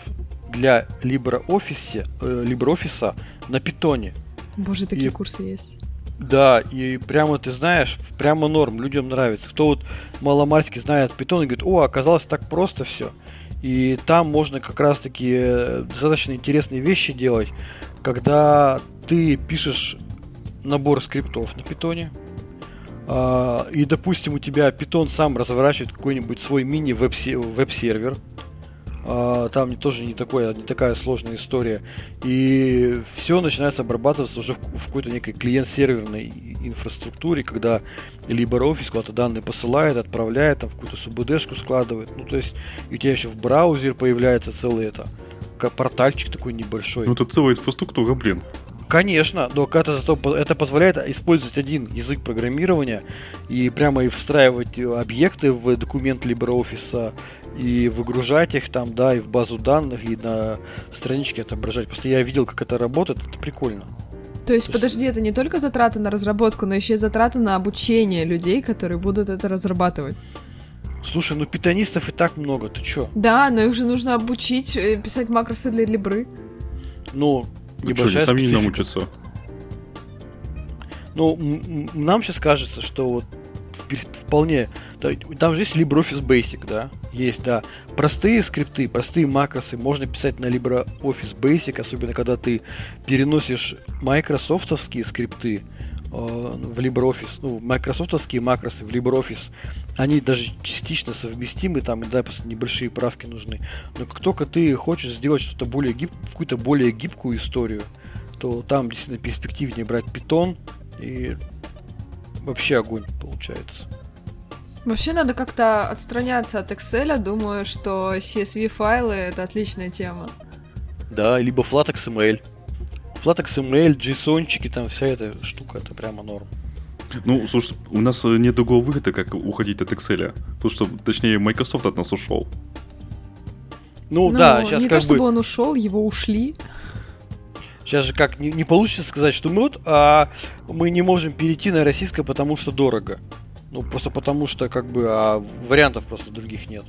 B: для LibreOffice, э, LibreOffice на питоне.
C: Боже, такие и, курсы есть.
B: Да, и прямо ты знаешь, прямо норм, людям нравится. Кто вот маломальски знает питон и говорит, о, оказалось так просто все. И там можно как раз таки э, достаточно интересные вещи делать, когда ты пишешь набор скриптов на питоне, а, и, допустим, у тебя питон сам разворачивает какой-нибудь свой мини веб-сервер, а, там тоже не, такое, не такая сложная история. И все начинается обрабатываться уже в, в какой-то некой клиент-серверной инфраструктуре, когда LibreOffice куда-то данные посылает, отправляет, там в какую-то СУБДшку складывает. Ну, то есть, у тебя еще в браузер появляется целый это, как портальчик такой небольшой.
A: Ну, это целая инфраструктура, блин.
B: Конечно, но это, зато, это позволяет использовать один язык программирования и прямо и встраивать объекты в документ LibreOffice и выгружать их там, да, и в базу данных, и на страничке отображать. Просто я видел, как это работает, это прикольно.
C: То есть, То подожди, это не только затраты на разработку, но еще и затраты на обучение людей, которые будут это разрабатывать.
B: Слушай, ну питанистов и так много, ты чё?
C: Да, но их же нужно обучить э, писать макросы для либры.
B: Ну,
A: небольшая что, сами не научатся.
B: Ну, нам сейчас кажется, что вот вполне... Там же есть LibreOffice Basic, да? Есть, да. Простые скрипты, простые макросы можно писать на LibreOffice Basic, особенно когда ты переносишь майкрософтовские скрипты в LibreOffice, ну, майкрософтовские макросы в LibreOffice, они даже частично совместимы, там, да, просто небольшие правки нужны. Но как только ты хочешь сделать что-то более гиб, какую-то более гибкую историю, то там действительно перспективнее брать питон и вообще огонь получается.
C: Вообще надо как-то отстраняться от Excel. Думаю, что CSV файлы это отличная тема.
B: Да, либо Flat XML. Flat XML, JSON-чики, там вся эта штука, это прямо норм.
A: Ну, слушай, у нас нет другого выхода, как уходить от Excel. Потому что, точнее, Microsoft от нас ушел.
B: Ну, ну да, сейчас
C: не
B: как
C: то,
B: бы...
C: чтобы он ушел, его ушли.
B: Сейчас же как, не, не получится сказать, что мы вот, а мы не можем перейти на российское, потому что дорого. Ну, просто потому что, как бы, а вариантов просто других нет.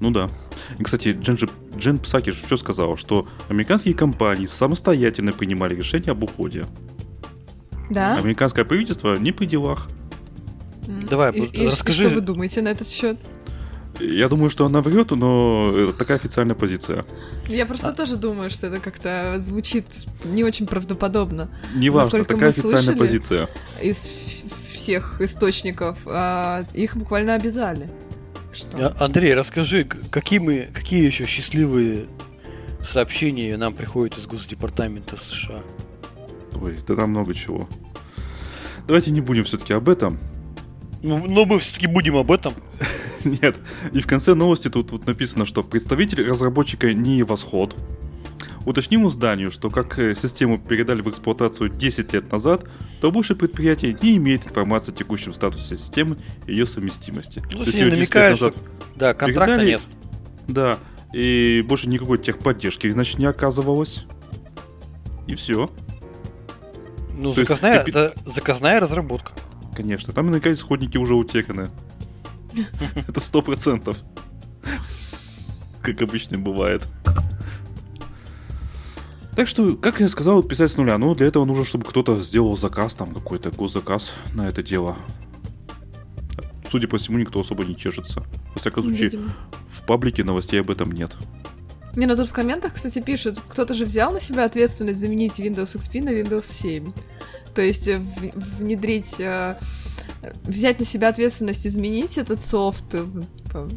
A: Ну да. И, кстати, Джен, Джен Псаки что сказал, что американские компании самостоятельно принимали решение об уходе.
C: Да?
A: Американское правительство не при делах.
B: Давай,
C: и,
B: расскажи.
C: И что вы думаете на этот счет?
A: Я думаю, что она врет, но это такая официальная позиция.
C: Я просто а. тоже думаю, что это как-то звучит не очень правдоподобно.
A: Неважно, такая официальная позиция.
C: Из всех источников, а их буквально обязали.
B: Что? А, Андрей, расскажи, какие, мы, какие еще счастливые сообщения нам приходят из Госдепартамента США?
A: Ой, да там много чего. Давайте не будем все-таки об этом.
B: Ну, но мы все-таки будем об этом.
A: Нет. И в конце новости тут вот написано, что представитель разработчика не восход. Уточним изданию, что как э, систему передали в эксплуатацию 10 лет назад, то больше предприятие не имеет информации о текущем статусе системы и ее совместимости.
B: Ну, то есть намекает, что да, контракта передали, нет.
A: Да, и больше никакой техподдержки, значит, не оказывалось. И все.
B: Ну, заказная, есть, это заказная разработка.
A: Конечно, там наверняка исходники уже утеряны. Это сто процентов. Как обычно бывает. Так что, как я сказал, писать с нуля. Но для этого нужно, чтобы кто-то сделал заказ, там какой-то госзаказ на это дело. Судя по всему, никто особо не чешется. Во всяком случае, Видимо. в паблике новостей об этом нет.
C: Не, ну тут в комментах, кстати, пишут, кто-то же взял на себя ответственность заменить Windows XP на Windows 7. То есть э, внедрить э, взять на себя ответственность изменить этот софт э,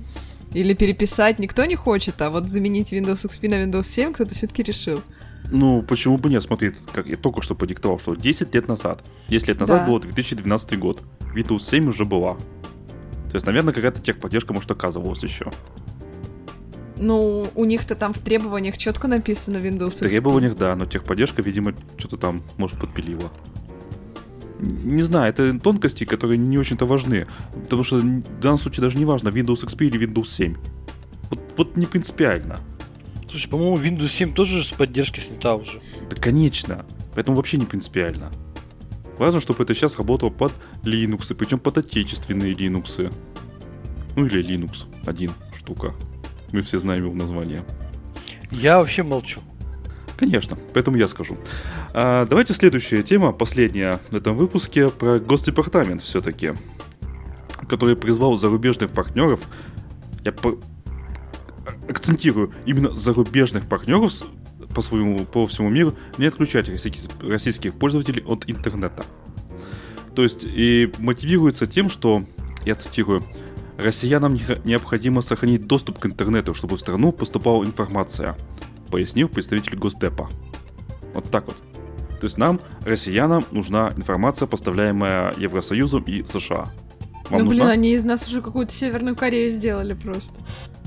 C: или переписать никто не хочет, а вот заменить Windows XP на Windows 7 кто-то все-таки решил.
A: Ну, почему бы нет? Смотри, как я только что подиктовал, что 10 лет назад. 10 лет назад да. было 2012 год. Windows 7 уже была. То есть, наверное, какая-то техподдержка, может, оказывалась еще.
C: Ну, у них-то там в требованиях четко написано Windows.
A: В требованиях, да, но техподдержка, видимо, что-то там, может, подпилила не знаю, это тонкости, которые не очень-то важны. Потому что в данном случае даже не важно, Windows XP или Windows 7. Вот, вот не принципиально.
B: Слушай, по-моему, Windows 7 тоже с поддержки снята уже.
A: Да, конечно. Поэтому вообще не принципиально. Важно, чтобы это сейчас работало под Linux, причем под отечественные Linux. Ну или Linux, один штука. Мы все знаем его название.
B: Я вообще молчу.
A: Конечно, поэтому я скажу. А, давайте следующая тема, последняя в этом выпуске, про Госдепартамент все-таки, который призвал зарубежных партнеров, я. Акцентирую, именно зарубежных партнеров по, своему, по всему миру не отключать российских, российских пользователей от интернета. То есть и мотивируется тем, что, я цитирую, россиянам необходимо сохранить доступ к интернету, чтобы в страну поступала информация, пояснил представитель Госдепа. Вот так вот. То есть нам, россиянам, нужна информация, поставляемая Евросоюзом и США.
C: Вам ну, нужна? блин, они из нас уже какую-то Северную Корею сделали просто.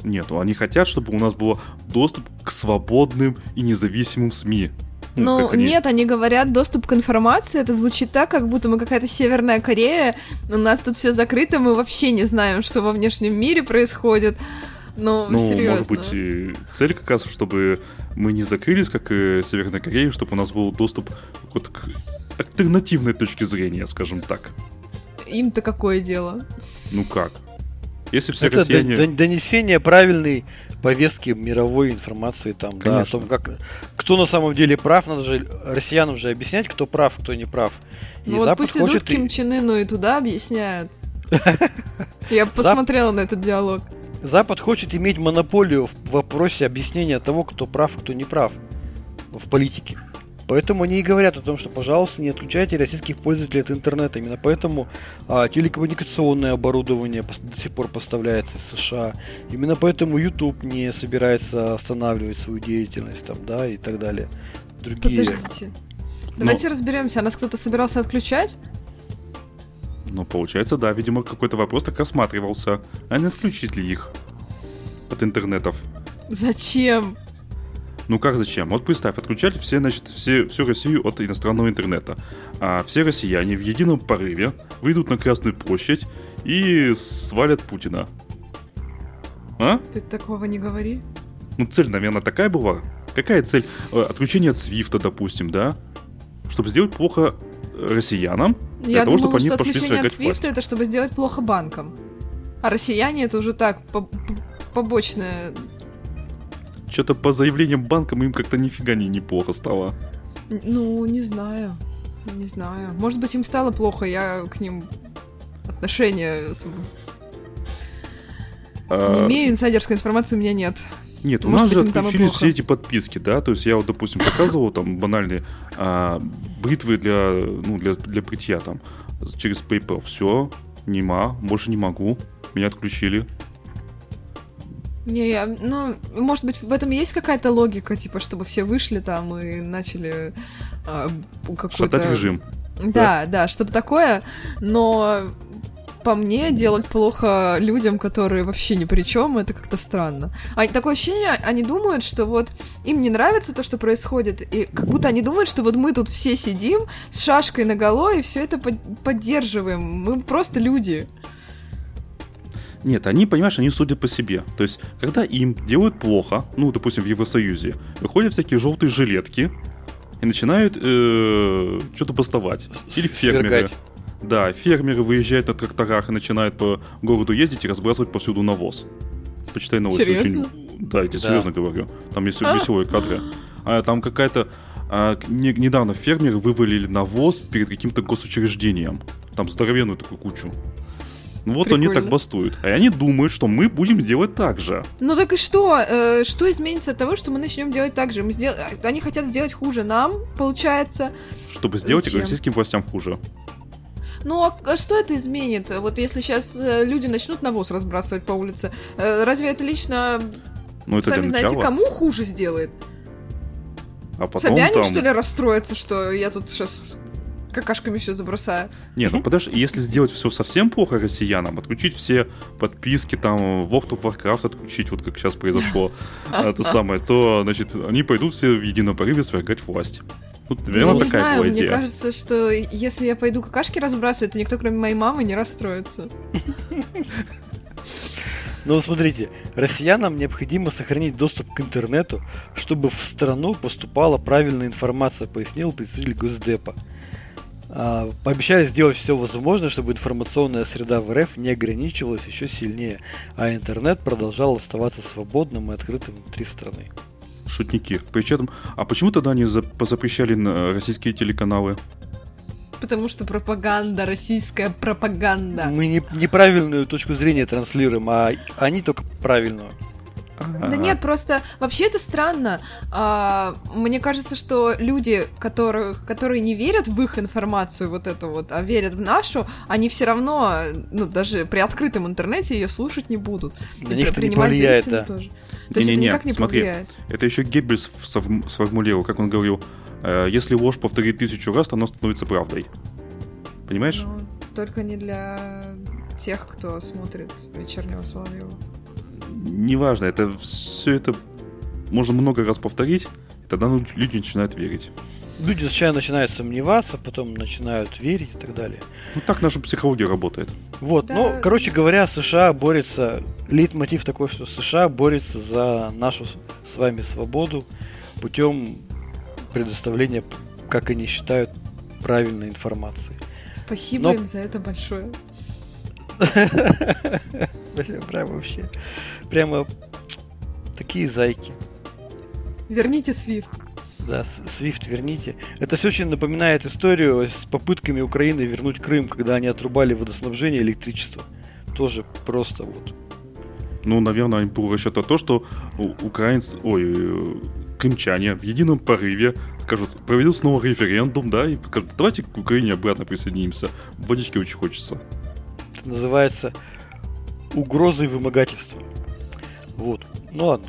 A: Нет, они хотят, чтобы у нас был доступ к свободным и независимым СМИ.
C: Ну, ну они... нет, они говорят доступ к информации, это звучит так, как будто мы какая-то Северная Корея, у нас тут все закрыто, мы вообще не знаем, что во внешнем мире происходит. Ну, ну серьезно.
A: может быть, цель как раз, чтобы мы не закрылись, как и Северная Корея, чтобы у нас был доступ вот к альтернативной точке зрения, скажем так.
C: Им-то какое дело?
A: Ну как? Если все
B: это россияне... донесение правильной повестки мировой информации там, Конечно. да, о том, как кто на самом деле прав, надо же россиянам же объяснять, кто прав, кто не прав.
C: И ну Запад вот пусть хочет идут Ким Чен Ыну и туда объясняют. Я посмотрела на этот диалог.
B: Запад хочет иметь монополию в вопросе объяснения того, кто прав, кто не прав в политике. Поэтому они и говорят о том, что, пожалуйста, не отключайте российских пользователей от интернета. Именно поэтому а, телекоммуникационное оборудование до сих пор поставляется из США. Именно поэтому YouTube не собирается останавливать свою деятельность там, да, и так далее.
C: Другие. Подождите. Давайте Но... разберемся. А нас кто-то собирался отключать?
A: Ну, получается, да. Видимо, какой-то вопрос так рассматривался. А не отключить ли их от интернетов?
C: Зачем?
A: Ну как зачем? Вот представь, отключать все, значит, все, всю Россию от иностранного интернета. А все россияне в едином порыве выйдут на Красную площадь и свалят Путина.
C: А? Ты такого не говори.
A: Ну цель, наверное, такая была. Какая цель? Э, отключение от Свифта, допустим, да? Чтобы сделать плохо россиянам, для
C: Я
A: того,
C: думала, чтобы они что пошли отключение от Свифта это чтобы сделать плохо банкам. А россияне это уже так, побочная
A: что-то по заявлениям банкам им как-то нифига не неплохо стало.
C: Ну, не знаю. Не знаю. Может быть, им стало плохо, я к ним отношения а... Не имею инсайдерской информации, у меня нет.
A: Нет, у Может нас же отключили все эти подписки, да, то есть я вот, допустим, показывал там банальные а, бритвы для, ну, для, для бритья там через PayPal. Все, нема, больше не могу, меня отключили.
C: Не, я, ну, может быть, в этом есть какая-то логика, типа, чтобы все вышли там и начали а, какой-то...
A: Шатать режим.
C: Да, да, да, что-то такое, но по мне, делать плохо людям, которые вообще ни при чем, это как-то странно. А, такое ощущение, они думают, что вот им не нравится то, что происходит, и как будто они думают, что вот мы тут все сидим с шашкой на голове и все это поддерживаем. Мы просто люди.
A: Нет, они, понимаешь, они судят по себе. То есть, когда им делают плохо, ну, допустим, в Евросоюзе, выходят всякие желтые жилетки и начинают э, что-то бастовать. Или фермеры. Свергать. Да, фермеры выезжают на тракторах и начинают по городу ездить и разбрасывать повсюду навоз. Почитай новости.
C: Серьезно?
A: Очень... Да, я тебе да. серьезно говорю. Там есть а? веселые кадры. А там какая-то... А, не, недавно фермеры вывалили навоз перед каким-то госучреждением. Там здоровенную такую кучу. Ну вот Прикольно. они так бастуют. А они думают, что мы будем делать так же.
C: Ну так и что? Э, что изменится от того, что мы начнем делать так же? Мы сдел... Они хотят сделать хуже нам, получается.
A: Чтобы сделать Зачем? российским властям хуже.
C: Ну а, а что это изменит? Вот если сейчас э, люди начнут навоз разбрасывать по улице, э, разве это лично ну, это сами знаете, кому хуже сделает? А потом Собянин, там... что ли, расстроится, что я тут сейчас какашками все забросаю.
A: Не, ну подожди, если сделать все совсем плохо россиянам, отключить все подписки, там, World of Warcraft отключить, вот как сейчас произошло, это самое, то, значит, они пойдут все в едином порыве свергать власть.
C: Тут, наверное, ну, такая знаю, была идея. Мне кажется, что если я пойду какашки разбрасывать, то никто, кроме моей мамы, не расстроится.
B: Ну, смотрите, россиянам необходимо сохранить доступ к интернету, чтобы в страну поступала правильная информация, пояснил представитель Госдепа. А, пообещали сделать все возможное, чтобы информационная среда в РФ не ограничивалась еще сильнее, а интернет продолжал оставаться свободным и открытым внутри страны.
A: Шутники. Причем, а почему тогда они запрещали российские телеканалы?
C: Потому что пропаганда, российская пропаганда.
B: Мы не, неправильную точку зрения транслируем, а они только правильную.
C: Да нет, просто вообще это странно. А, мне кажется, что люди, которых, которые не верят в их информацию, вот эту вот, а верят в нашу, они все равно, ну, даже при открытом интернете ее слушать не будут.
B: На них это не повлияет, да.
C: Тоже. То есть это никак не
A: смотри,
C: повлияет.
A: Это еще Геббельс сформулировал, как он говорил, э, если ложь повторит тысячу раз, то она становится правдой. Понимаешь?
C: Ну, только не для тех, кто смотрит вечернего Соловьева.
A: Неважно, это все это можно много раз повторить, и тогда ну, люди начинают верить.
B: Люди сначала начинают сомневаться, потом начинают верить и так далее.
A: Ну так наша психология работает.
B: Вот,
C: Да.
B: ну, короче говоря, США борется, лейтмотив такой, что США борется за нашу с- с вами свободу путем предоставления, как они считают, правильной информации.
C: Спасибо
B: Но-
C: им за это большое.
B: Прям вообще, прямо такие зайки.
C: Верните Свифт.
B: Да, Свифт верните. Это все очень напоминает историю с попытками Украины вернуть Крым, когда они отрубали водоснабжение и электричество. Тоже просто вот.
A: Ну, наверное, был расчет на то, что украинцы, ой, э, крымчане в едином порыве скажут, проведут снова референдум, да, и скажут, давайте к Украине обратно присоединимся. Водички очень хочется.
B: Это называется угрозой вымогательства. Вот. Ну ладно.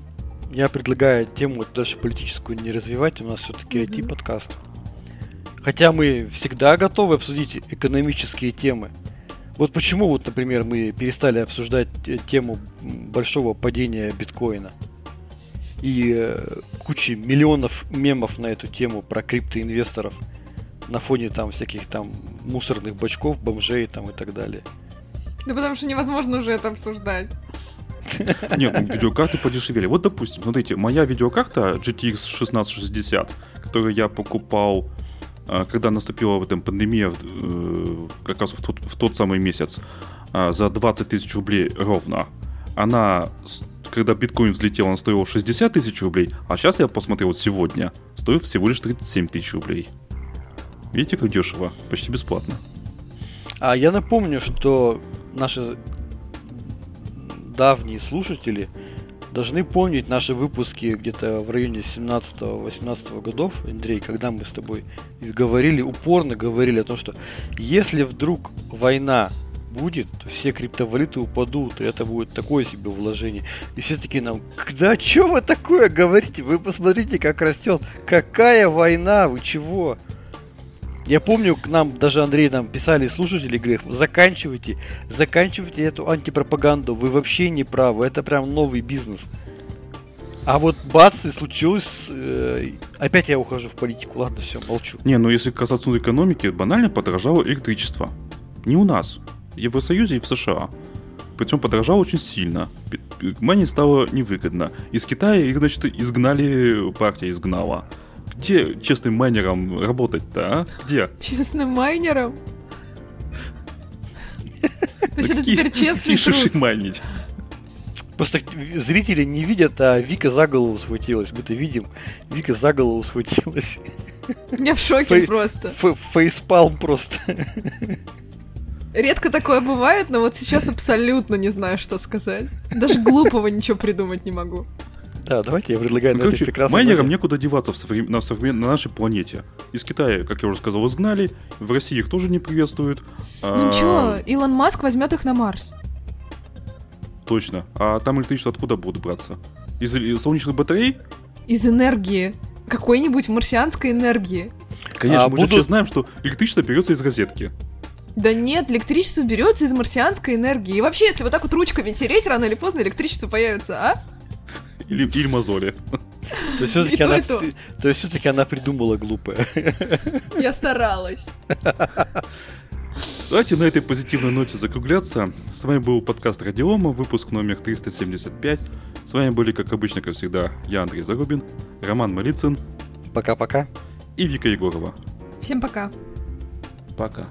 B: Я предлагаю тему вот дальше политическую не развивать. У нас все-таки
C: Мгм.
B: IT-подкаст. Хотя мы всегда готовы обсудить экономические темы. Вот почему, вот, например, мы перестали обсуждать э, тему большого падения биткоина и э, кучи миллионов мемов на эту тему про криптоинвесторов на фоне там всяких там мусорных бачков, бомжей там и так далее.
C: Да потому что невозможно уже это обсуждать.
A: Нет, ну, видеокарты подешевели. Вот, допустим, смотрите, моя видеокарта GTX 1660, которую я покупал, а, когда наступила в этом пандемия, э, как раз в тот, в тот самый месяц, а, за 20 тысяч рублей ровно. Она, когда биткоин взлетел, она стоила 60 тысяч рублей, а сейчас я посмотрел вот сегодня, стоит всего лишь 37 тысяч рублей. Видите, как дешево? Почти бесплатно.
B: А я напомню, что наши давние слушатели должны помнить наши выпуски где-то в районе 17-18 годов, Андрей, когда мы с тобой говорили, упорно говорили о том, что если вдруг война будет, то все криптовалюты упадут, и это будет такое себе вложение. И все таки нам, да что вы такое говорите? Вы посмотрите, как растет. Какая война? Вы чего? Я помню, к нам даже Андрей нам писали слушатели, говорят, заканчивайте, заканчивайте эту антипропаганду, вы вообще не правы, это прям новый бизнес. А вот бац, и случилось, э, опять я ухожу в политику, ладно, все, молчу.
A: Не, ну если касаться экономики, банально подорожало электричество. Не у нас, в Евросоюзе и в США. Причем подорожало очень сильно. Мане стало невыгодно. Из Китая их, значит, изгнали, партия изгнала. Где честным майнерам работать-то, а? Где?
C: Честным майнером. То есть это теперь честный труд.
A: майнить?
B: Просто зрители не видят, а Вика за голову схватилась. Мы-то видим, Вика за голову схватилась.
C: Я в шоке
B: Фей-
C: просто.
B: Ф- Фейспалм просто.
C: Редко такое бывает, но вот сейчас абсолютно не знаю, что сказать. Даже глупого ничего придумать не могу.
B: Да, давайте я предлагаю
A: Ну,
B: на этой
A: короче,
B: прекрасной
A: майнерам
B: ноте-
A: некуда деваться в соврем- на, современ- на нашей планете. Из Китая, как я уже сказал, изгнали. В России их тоже не приветствуют.
C: Ну
A: А,
C: ничего, Илон Маск возьмет их на Марс.
A: Точно. А там электричество откуда будут браться? Из, из солнечных батарей?
C: Из энергии. Какой-нибудь марсианской энергии.
A: Конечно,
B: А
A: мы же
B: будут-
A: все знаем, что электричество берется из розетки.
C: Да нет, электричество берется из марсианской энергии. И вообще, если вот так вот ручками тереть, рано или поздно электричество появится, а?
A: Или, или мозоли.
B: То есть все-таки она,
C: то.
B: то есть все-таки она придумала глупое.
C: Я старалась.
A: Давайте на этой позитивной ноте закругляться. С вами был подкаст Радиома, выпуск номер 375. С вами были, как обычно, как всегда, я, Андрей Зарубин, Роман Малицын
B: Пока-пока.
A: и Вика Егорова.
C: Всем пока.
A: Пока.